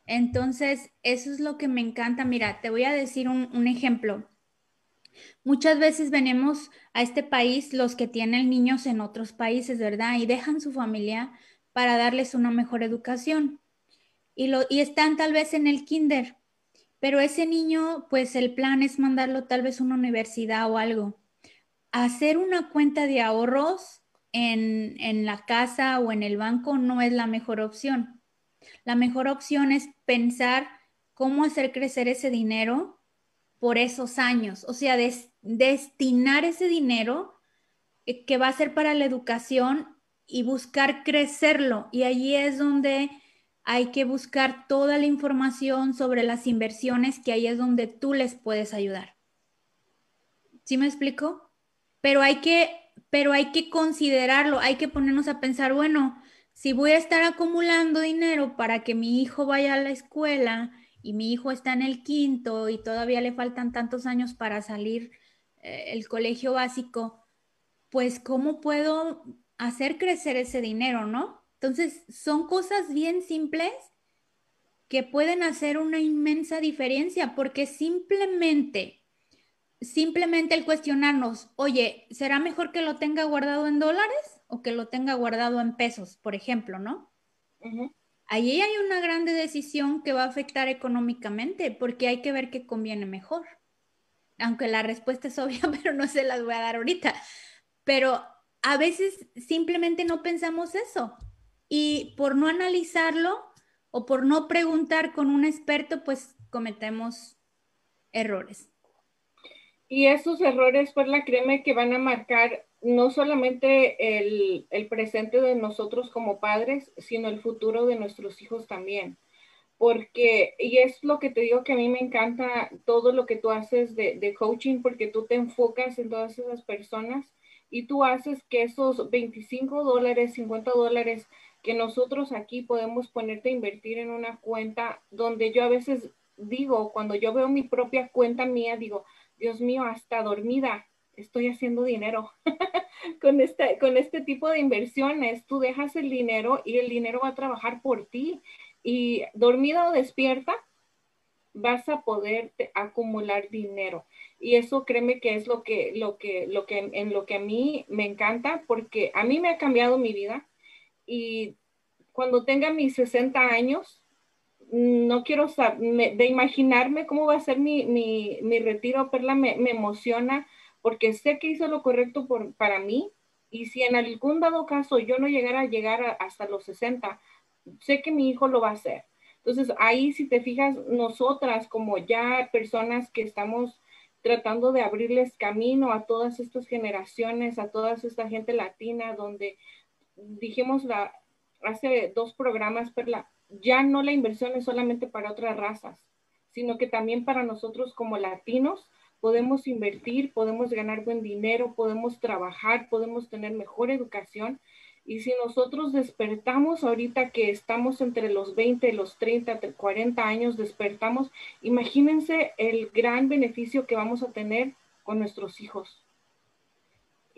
Entonces, eso es lo que me encanta. Mira, te voy a decir un, ejemplo. Muchas veces venimos a este país los que tienen niños en otros países, ¿verdad? Y dejan su familia para darles una mejor educación. Y, lo, y están tal vez en el kinder, pero ese niño, pues el plan es mandarlo tal vez a una universidad o algo. Hacer una cuenta de ahorros en, en la casa o en el banco no es la mejor opción la mejor opción es pensar cómo hacer crecer ese dinero por esos años, o sea, destinar ese dinero eh, que va a ser para la educación y buscar crecerlo. Y allí es donde hay que buscar toda la información sobre las inversiones, que ahí es donde tú les puedes ayudar. ¿Sí me explico? Pero hay que, pero hay que considerarlo, hay que ponernos a pensar, bueno, si voy a estar acumulando dinero para que mi hijo vaya a la escuela y mi hijo está en el quinto y todavía le faltan tantos años para salir eh, el colegio básico, pues ¿cómo puedo hacer crecer ese dinero, no? Entonces, son cosas bien simples que pueden hacer una inmensa diferencia porque simplemente, simplemente el cuestionarnos, oye, ¿será mejor que lo tenga guardado en dólares? o que lo tenga guardado en pesos, por ejemplo, ¿no? Allí hay una grande decisión que va a afectar económicamente porque hay que ver qué conviene mejor. Aunque la respuesta es obvia, pero no se las voy a dar ahorita. Pero a veces simplemente no pensamos eso. Y por no analizarlo o por no preguntar con un experto, pues cometemos errores. Y esos errores, pues la créeme que van a marcar no solamente el, presente de nosotros como padres, sino el futuro de nuestros hijos también. Porque, y es lo que te digo que a mí me encanta todo lo que tú haces de, de coaching, porque tú te enfocas en todas esas personas y tú haces que esos 25 dólares, 50 dólares que nosotros aquí podemos ponerte a invertir en una cuenta donde yo a veces digo, cuando yo veo mi propia cuenta mía, digo, Dios mío, hasta dormida estoy haciendo dinero. con, este, con este tipo de inversiones, tú dejas el dinero y el dinero va a trabajar por ti. Y dormida o despierta, vas a poder acumular dinero. Y eso créeme que es lo que, lo que, lo que, en lo que a mí me encanta, porque a mí me ha cambiado mi vida. Y cuando tenga mis 60 años, no quiero de imaginarme cómo va a ser mi, mi, mi retiro, Perla, me, me, emociona porque sé que hice lo correcto por, para mí y si en algún dado caso yo no llegara a llegar hasta los 60, sé que mi hijo lo va a hacer. Entonces ahí si te fijas, nosotras como ya personas que estamos tratando de abrirles camino a todas estas generaciones, a toda esta gente latina, donde dijimos la, hace dos programas, Perla, ya no la inversión es solamente para otras razas, sino que también para nosotros como latinos podemos invertir, podemos ganar buen dinero, podemos trabajar, podemos tener mejor educación. Y si nosotros despertamos ahorita que estamos entre los 20, los 30, 40 años, despertamos, imagínense el gran beneficio que vamos a tener con nuestros hijos.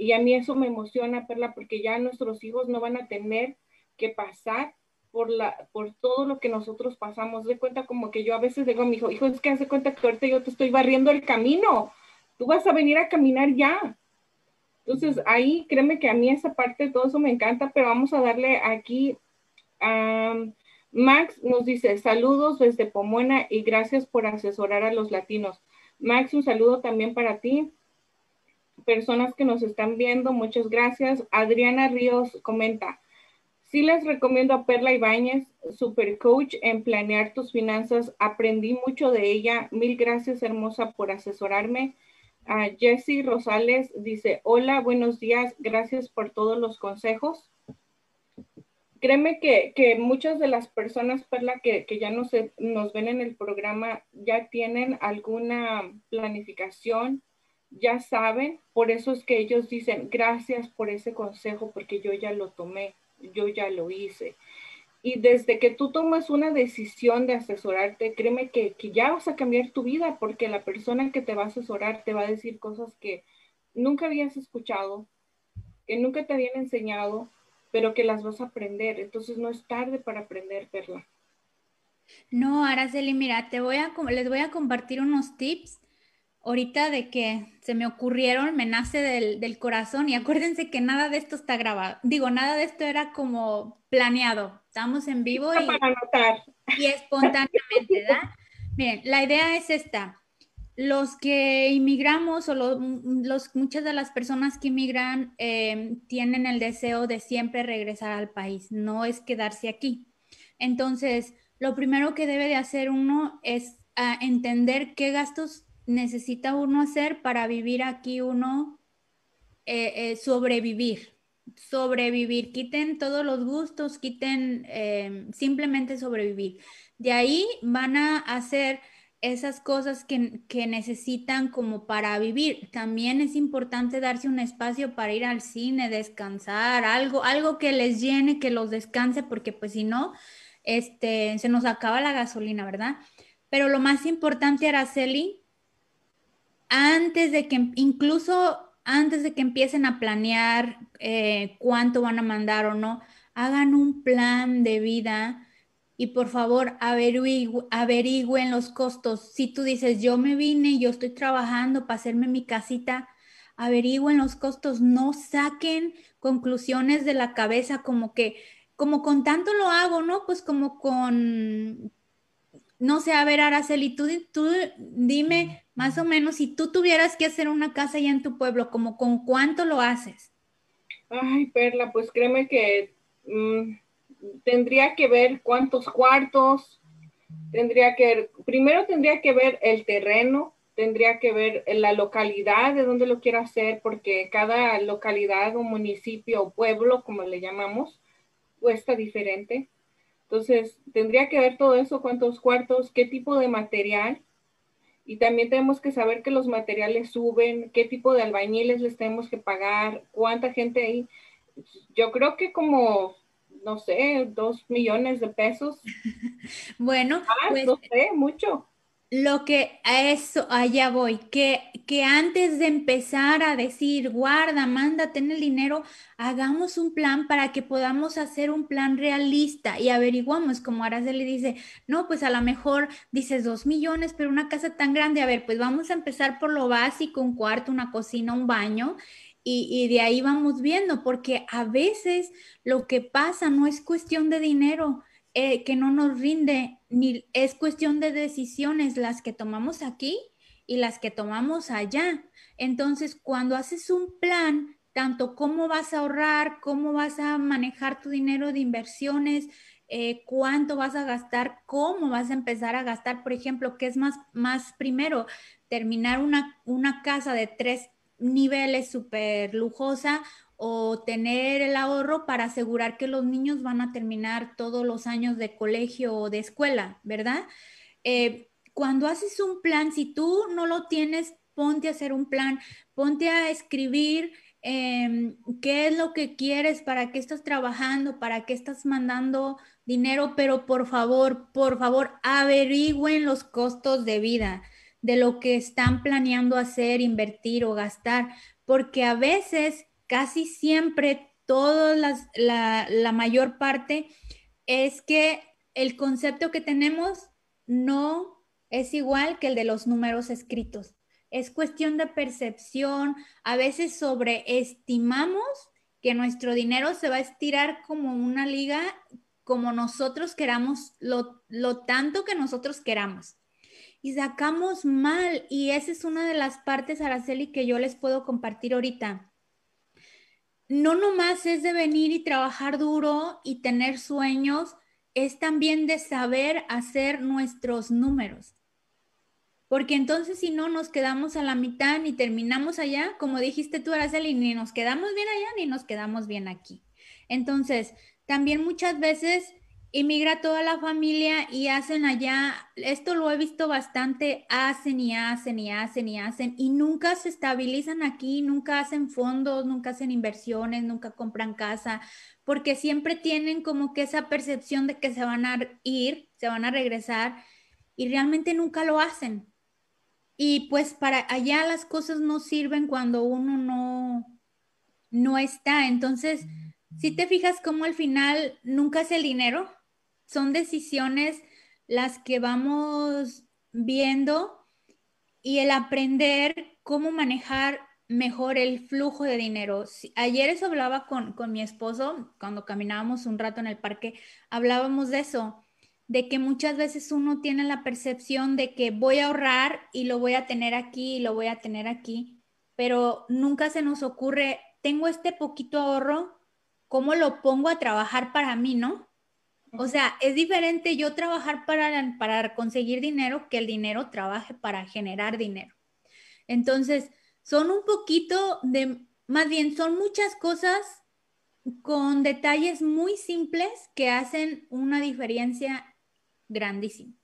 Y a mí eso me emociona, Perla, porque ya nuestros hijos no van a tener que pasar por, la, por todo lo que nosotros pasamos. De cuenta como que yo a veces digo a mi hijo, hijo, es que hace cuenta que ahorita yo te estoy barriendo el camino. Tú vas a venir a caminar ya. Entonces ahí créeme que a mí esa parte todo eso me encanta, pero vamos a darle aquí a Max nos dice saludos desde Pomona y gracias por asesorar a los latinos. Max, un saludo también para ti. Personas que nos están viendo, muchas gracias. Adriana Ríos comenta, Sí les recomiendo a Perla Ibáñez, super coach en planear tus finanzas. Aprendí mucho de ella. Mil gracias, hermosa, por asesorarme. Uh, Jessie Rosales dice, hola, buenos días, gracias por todos los consejos. Créeme que, que muchas de las personas, Perla, que, que ya nos, nos ven en el programa, ya tienen alguna planificación, ya saben, por eso es que ellos dicen, gracias por ese consejo, porque yo ya lo tomé yo ya lo hice. Y desde que tú tomas una decisión de asesorarte, créeme que, ya vas a cambiar tu vida porque la persona que te va a asesorar te va a decir cosas que nunca habías escuchado, que nunca te habían enseñado, pero que las vas a aprender. Entonces no es tarde para aprender, Perla. No, Araceli, mira, te voy a, les voy a compartir unos tips ahorita de que se me ocurrieron, me nace del, corazón y acuérdense que nada de esto está grabado. Digo, nada de esto era como planeado. Estamos en vivo y, y espontáneamente, ¿verdad? Miren, la idea es esta. Los que inmigramos o los, muchas de las personas que inmigran eh, tienen el deseo de siempre regresar al país, no es quedarse aquí. Entonces, lo primero que debe de hacer uno es ah, entender qué gastos necesita uno hacer para vivir aquí uno, eh, eh, sobrevivir, sobrevivir, quiten todos los gustos, quiten em, simplemente sobrevivir. De ahí van a hacer esas cosas que, que, necesitan como para vivir. También es importante darse un espacio para ir al cine, descansar, algo, algo que les llene, que los descanse, porque pues si no, este, se nos acaba la gasolina, ¿verdad? Pero lo más importante, Araceli, antes de que, incluso antes de que empiecen a planear eh, cuánto van a mandar o no, hagan un plan de vida y por favor averigüen los costos. Si tú dices, yo me vine, yo estoy trabajando para hacerme mi casita, averigüen los costos, no saquen conclusiones de la cabeza como que, como con tanto lo hago, ¿no? Pues como con, no sé, a ver, Araceli, tú, tú dime más o menos, si tú tuvieras que hacer una casa ya en tu pueblo, como con cuánto lo haces? Ay, Perla, pues créeme que mm, tendría que ver cuántos cuartos, tendría que, primero tendría que ver el terreno, tendría que ver la localidad de donde lo quiero hacer, porque cada localidad o municipio o pueblo, como le llamamos, cuesta diferente. Entonces, tendría que ver todo eso, cuántos cuartos, qué tipo de material, y también tenemos que saber que los materiales suben, qué tipo de albañiles les tenemos que pagar, cuánta gente hay. Yo creo que como, no sé, dos millones de pesos. bueno, ah, pues, no sé, mucho. Lo que a eso, allá voy, que, que antes de empezar a decir, guarda, manda, ten el dinero, hagamos un plan para que podamos hacer un plan realista y averiguamos, como Araceli dice, no, pues a lo mejor dices dos millones, pero una casa tan grande, a ver, pues vamos a empezar por lo básico, un cuarto, una cocina, un baño. Y, y de ahí vamos viendo, porque a veces lo que pasa no es cuestión de dinero, eh, que no nos rinde, ni es cuestión de decisiones las que tomamos aquí y las que tomamos allá. Entonces, cuando haces un plan, tanto cómo vas a ahorrar, cómo vas a manejar tu dinero de inversiones, eh, cuánto vas a gastar, cómo vas a empezar a gastar, por ejemplo, qué es más, más primero, terminar una, una casa de tres niveles súper lujosa o tener el ahorro para asegurar que los niños van a terminar todos los años de colegio o de escuela, ¿verdad? Eh, cuando haces un plan, si tú no lo tienes, ponte a hacer un plan, ponte a escribir em, qué es lo que quieres, para qué estás trabajando, para qué estás mandando dinero, pero por favor, por favor, averigüen los costos de vida de lo que están planeando hacer, invertir o gastar, porque a veces casi siempre, toda la, la mayor parte, es que el concepto que tenemos no es igual que el de los números escritos. Es cuestión de percepción. A veces sobreestimamos que nuestro dinero se va a estirar como una liga, como nosotros queramos, lo, lo tanto que nosotros queramos. Y sacamos mal. Y esa es una de las partes, Araceli, que yo les puedo compartir ahorita no nomás es de venir y trabajar duro y tener sueños, es también de saber hacer nuestros números. Porque entonces si no nos quedamos a la mitad ni terminamos allá, como dijiste tú, Araceli, ni nos quedamos bien allá ni nos quedamos bien aquí. Entonces, también muchas veces Inmigra toda la familia y hacen allá, esto lo he visto bastante, hacen y hacen y hacen y hacen y nunca se estabilizan aquí, nunca hacen fondos, nunca hacen inversiones, nunca compran casa, porque siempre tienen como que esa percepción de que se van a ir, se van a regresar y realmente nunca lo hacen. Y pues para allá las cosas no sirven cuando uno no, no está. Entonces, si te fijas como al final nunca es el dinero, son decisiones las que vamos viendo y el aprender cómo manejar mejor el flujo de dinero. Ayer eso hablaba con, con mi esposo, cuando caminábamos un rato en el parque, hablábamos de eso, de que muchas veces uno tiene la percepción de que voy a ahorrar y lo voy a tener aquí y lo voy a tener aquí, pero nunca se nos ocurre, tengo este poquito ahorro, ¿cómo lo pongo a trabajar para mí, no? O sea, es diferente yo trabajar para, para conseguir dinero que el dinero trabaje para generar dinero. Entonces, son un poquito de, más bien, son muchas cosas con detalles muy simples que hacen una diferencia grandísima.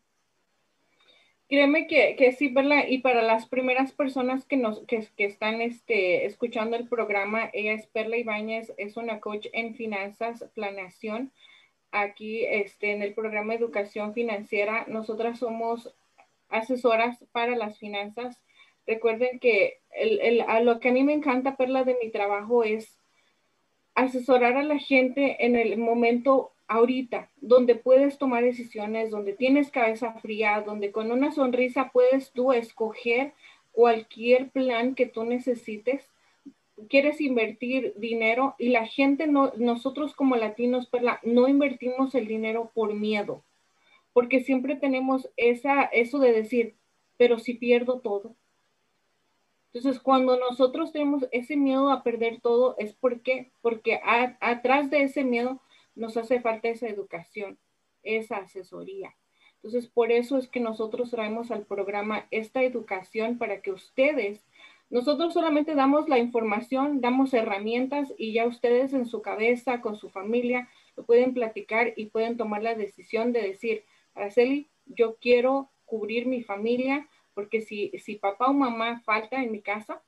Créeme que, que sí, ¿verdad? Y para las primeras personas que nos que, que, están este, escuchando el programa, ella es Perla Ibáñez, es una coach en finanzas, planeación aquí este, en el programa Educación Financiera. Nosotras somos asesoras para las finanzas. Recuerden que el, a lo que a mí me encanta, Perla, de mi trabajo es asesorar a la gente en el momento ahorita, donde puedes tomar decisiones, donde tienes cabeza fría, donde con una sonrisa puedes tú escoger cualquier plan que tú necesites quieres invertir dinero y la gente no, nosotros como latinos, Perla, no invertimos el dinero por miedo, porque siempre tenemos esa, eso de decir, pero si pierdo todo. Entonces, cuando nosotros tenemos ese miedo a perder todo, es porque, porque atrás de ese miedo nos hace falta esa educación, esa asesoría. Entonces, por eso es que nosotros traemos al programa esta educación para que ustedes nosotros solamente damos la información, damos herramientas y ya ustedes en su cabeza, con su familia, lo pueden platicar y pueden tomar la decisión de decir, Araceli, yo quiero cubrir mi familia porque si, si papá o mamá falta en mi casa,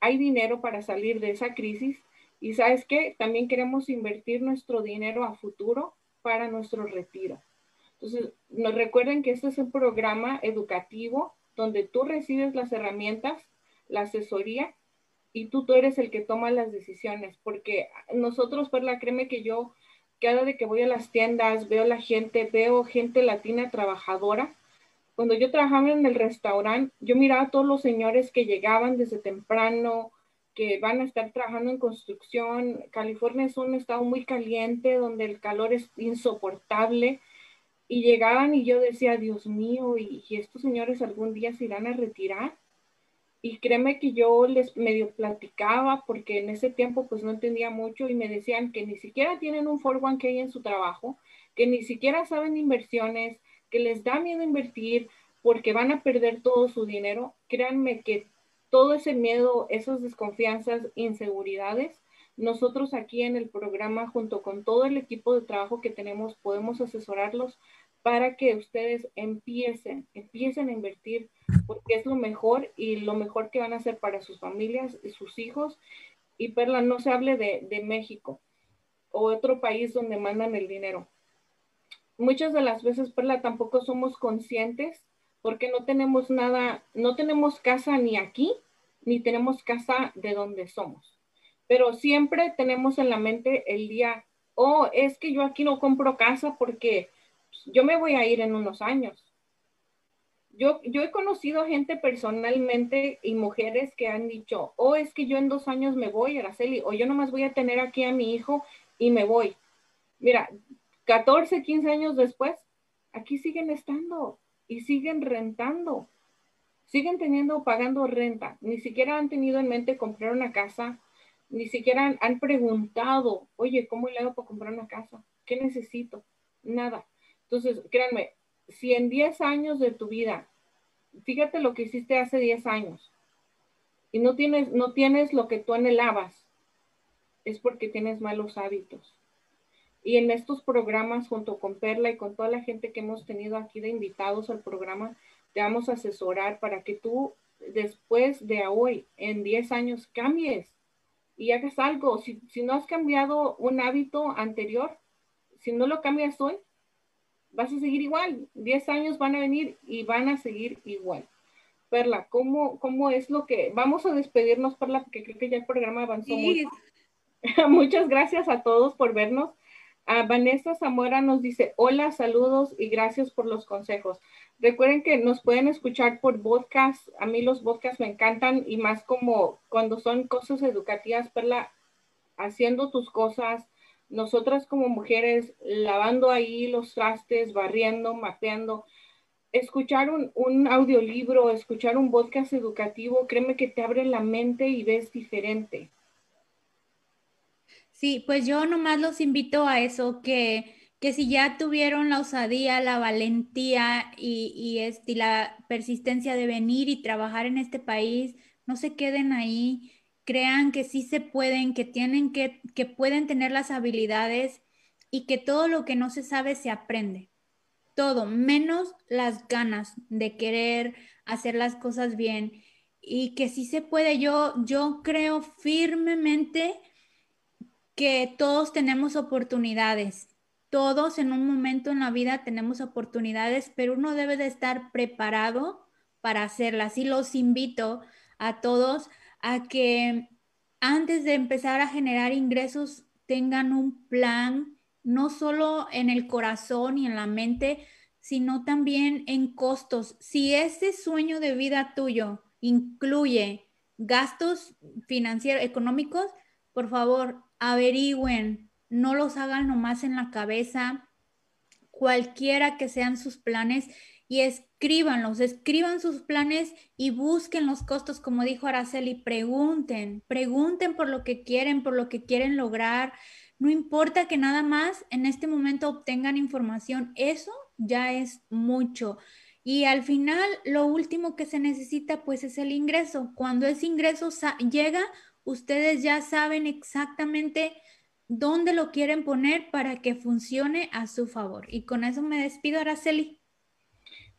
hay dinero para salir de esa crisis y sabes qué, también queremos invertir nuestro dinero a futuro para nuestro retiro. Entonces, nos recuerden que este es un programa educativo donde tú recibes las herramientas la asesoría y tú, tú eres el que toma las decisiones, porque nosotros, Perla, créeme que yo, cada vez que voy a las tiendas, veo la gente, veo gente latina trabajadora. Cuando yo trabajaba en el restaurante, yo miraba a todos los señores que llegaban desde temprano, que van a estar trabajando en construcción. California es un estado muy caliente, donde el calor es insoportable y llegaban y yo decía, Dios mío, ¿y, estos señores algún día se irán a retirar? Y créeme que yo les medio platicaba porque en ese tiempo pues no entendía mucho y me decían que ni siquiera tienen un 401k en su trabajo, que ni siquiera saben inversiones, que les da miedo invertir porque van a perder todo su dinero. Créanme que todo ese miedo, esas desconfianzas, inseguridades, nosotros aquí en el programa, junto con todo el equipo de trabajo que tenemos, podemos asesorarlos para que ustedes empiecen, empiecen a invertir, porque es lo mejor y lo mejor que van a hacer para sus familias y sus hijos. Y Perla, no se hable de, México o otro país donde mandan el dinero. Muchas de las veces, Perla, tampoco somos conscientes porque no tenemos nada, no tenemos casa ni aquí, ni tenemos casa de donde somos. Pero siempre tenemos en la mente el día, oh, es que yo aquí no compro casa porque yo me voy a ir en unos años. Yo, yo he conocido gente personalmente y mujeres que han dicho, oh, es que yo en dos años me voy, Araceli, o yo nomás voy a tener aquí a mi hijo y me voy. Mira, 14, 15 años después, aquí siguen estando y siguen rentando. Siguen teniendo, pagando renta. Ni siquiera han tenido en mente comprar una casa. Ni siquiera han, han preguntado, oye, ¿cómo le hago para comprar una casa? ¿Qué necesito? Nada. Entonces, créanme, si en 10 años de tu vida, fíjate lo que hiciste hace 10 años y no tienes, no tienes lo que tú anhelabas, es porque tienes malos hábitos. Y en estos programas, junto con Perla y con toda la gente que hemos tenido aquí de invitados al programa, te vamos a asesorar para que tú después de hoy, en 10 años, cambies y hagas algo. Si, si no has cambiado un hábito anterior, si no lo cambias hoy, vas a seguir igual. Diez años van a venir y van a seguir igual. Perla, ¿cómo, cómo es lo que... Vamos a despedirnos, Perla, porque creo que ya el programa avanzó mucho. Muchas gracias a todos por vernos. A Vanessa Zamora nos dice, hola, saludos y gracias por los consejos. Recuerden que nos pueden escuchar por podcast. A mí los podcasts me encantan y más como cuando son cosas educativas, Perla, haciendo tus cosas, nosotras como mujeres lavando ahí los trastes, barriendo, mapeando, escuchar un, audiolibro, escuchar un podcast educativo, créeme que te abre la mente y ves diferente. Sí, pues yo nomás los invito a eso, que, que si ya tuvieron la osadía, la valentía y, y, este, y la persistencia de venir y trabajar en este país, no se queden ahí crean que sí se pueden, que tienen que, que pueden tener las habilidades y que todo lo que no se sabe se aprende. Todo, menos las ganas de querer hacer las cosas bien y que sí se puede. Yo, yo creo firmemente que todos tenemos oportunidades. Todos en un momento en la vida tenemos oportunidades, pero uno debe de estar preparado para hacerlas. Y los invito a todos a que antes de empezar a generar ingresos tengan un plan, no solo en el corazón y en la mente, sino también en costos. Si ese sueño de vida tuyo incluye gastos financieros, económicos, por favor, averigüen, no los hagan nomás en la cabeza, cualquiera que sean sus planes y escríbanlos, escriban sus planes y busquen los costos, como dijo Araceli, pregunten, pregunten por lo que quieren, por lo que quieren lograr. No importa que nada más en este momento obtengan información, eso ya es mucho. Y al final, lo último que se necesita, pues, es el ingreso. Cuando ese ingreso llega, ustedes ya saben exactamente dónde lo quieren poner para que funcione a su favor. Y con eso me despido, Araceli.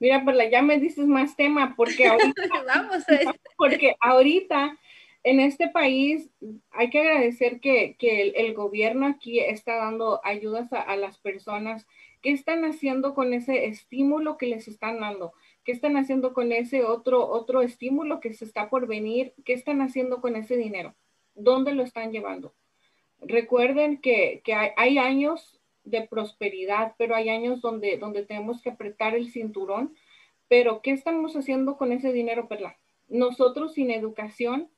Mira, Perla, ya me dices más tema, porque ahorita, Vamos porque ahorita en este país hay que agradecer que, el, gobierno aquí está dando ayudas a, las personas. ¿Qué están haciendo con ese estímulo que les están dando? ¿Qué están haciendo con ese otro, otro estímulo que se está por venir? ¿Qué están haciendo con ese dinero? ¿Dónde lo están llevando? Recuerden que, que hay, hay años de prosperidad, pero hay años donde, donde tenemos que apretar el cinturón. Pero, ¿qué estamos haciendo con ese dinero, Perla? Nosotros sin educación,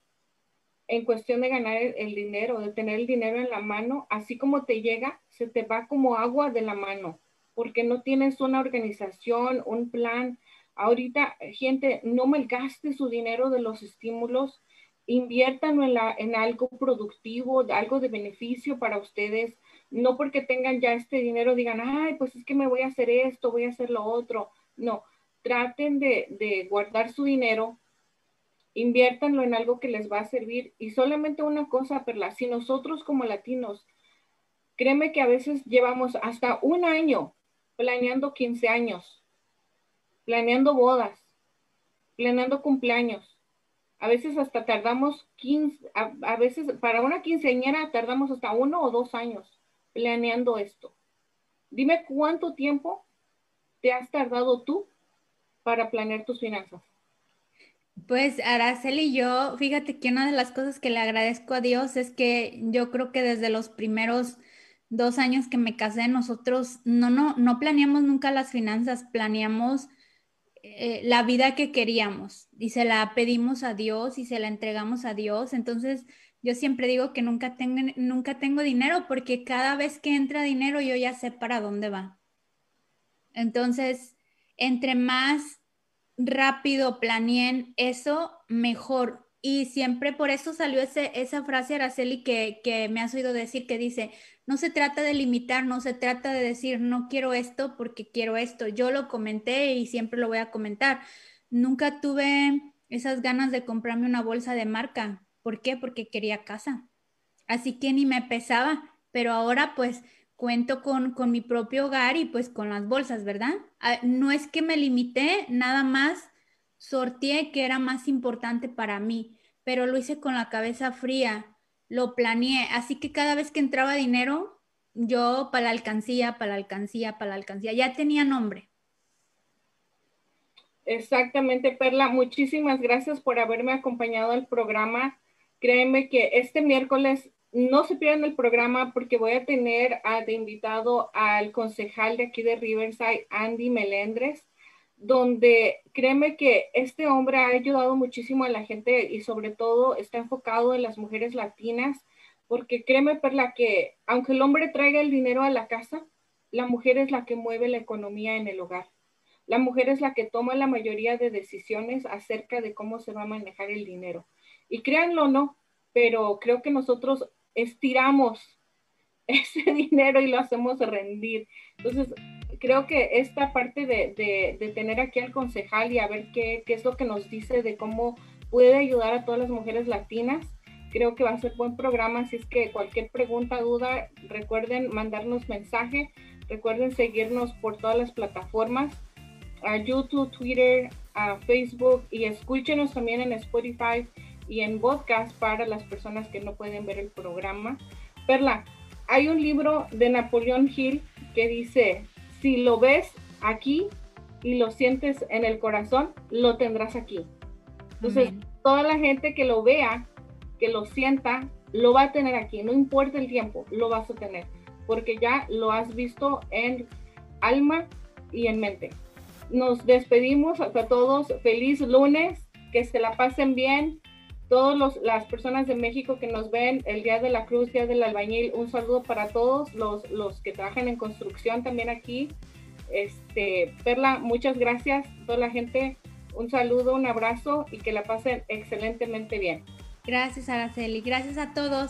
en cuestión de ganar el, dinero, de tener el dinero en la mano, así como te llega, se te va como agua de la mano. porque no tienes una organización, un plan. Ahorita, gente, no malgaste su dinero de los estímulos, inviértanlo en, la, en algo productivo, algo de beneficio para ustedes. No porque tengan ya este dinero digan, ay, pues es que me voy a hacer esto, voy a hacer lo otro. No, traten de, de guardar su dinero, inviértanlo en algo que les va a servir. Y solamente una cosa, Perla, si nosotros como latinos, créeme que a veces llevamos hasta un año planeando 15 años, planeando bodas, planeando cumpleaños. A veces hasta tardamos 15, a, veces para una quinceañera tardamos hasta uno o dos años planeando esto. Dime cuánto tiempo te has tardado tú para planear tus finanzas. Pues Araceli, yo, fíjate que una de las cosas que le agradezco a Dios es que yo creo que desde los primeros dos años que me casé, nosotros no, no, no planeamos nunca las finanzas, planeamos eh, la vida que queríamos y se la pedimos a Dios y se la entregamos a Dios. Entonces, yo siempre digo que nunca tengo, nunca tengo dinero porque cada vez que entra dinero yo ya sé para dónde va. Entonces, entre más rápido planeen eso, mejor y siempre por eso salió ese, esa frase, Araceli, que, que me has oído decir, que dice, no se trata de limitar, no se trata de decir, no quiero esto porque quiero esto. Yo lo comenté y siempre lo voy a comentar. Nunca tuve esas ganas de comprarme una bolsa de marca. ¿Por qué? Porque quería casa. Así que ni me pesaba, pero ahora pues cuento con, con mi propio hogar y pues con las bolsas, ¿verdad? Ah, no es que me limité, nada más sorteé que era más importante para mí, pero lo hice con la cabeza fría, lo planeé, así que cada vez que entraba dinero, yo para la alcancía, para la alcancía, para la alcancía, ya tenía nombre. Exactamente, Perla. Muchísimas gracias por haberme acompañado al programa. Créeme que este miércoles no se pierdan el programa porque voy a tener de invitado al concejal de aquí de Riverside, Andy Melendres donde créeme que este hombre ha ayudado muchísimo a la gente y sobre todo está enfocado en las mujeres latinas, porque créeme, Perla, que aunque el hombre traiga el dinero a la casa, la mujer es la que mueve la economía en el hogar. La mujer es la que toma la mayoría de decisiones acerca de cómo se va a manejar el dinero. Y créanlo no, pero creo que nosotros estiramos ese dinero y lo hacemos rendir. Entonces, creo que esta parte de, de, tener aquí al concejal y a ver qué, qué, es lo que nos dice de cómo puede ayudar a todas las mujeres latinas, creo que va a ser buen programa. Así es que cualquier pregunta, duda, recuerden mandarnos mensaje, recuerden seguirnos por todas las plataformas, a YouTube, Twitter, a Facebook y escúchenos también en Spotify y en podcast para las personas que no pueden ver el programa. Perla, hay un libro de Napoleón Hill que dice, si lo ves aquí y lo sientes en el corazón, lo tendrás aquí. Entonces, toda la gente que lo vea, que lo sienta, lo va a tener aquí. No importa el tiempo, lo vas a tener. Porque ya lo has visto en alma y en mente. Nos despedimos a todos. Feliz lunes. Que se la pasen bien. Todas las personas de México que nos ven el Día de la Cruz, Día del Albañil, un saludo para todos los, los que trabajan en construcción también aquí. Este, Perla, muchas gracias. Toda la gente, un saludo, un abrazo y que la pasen excelentemente bien. Gracias, Araceli. Gracias a todos.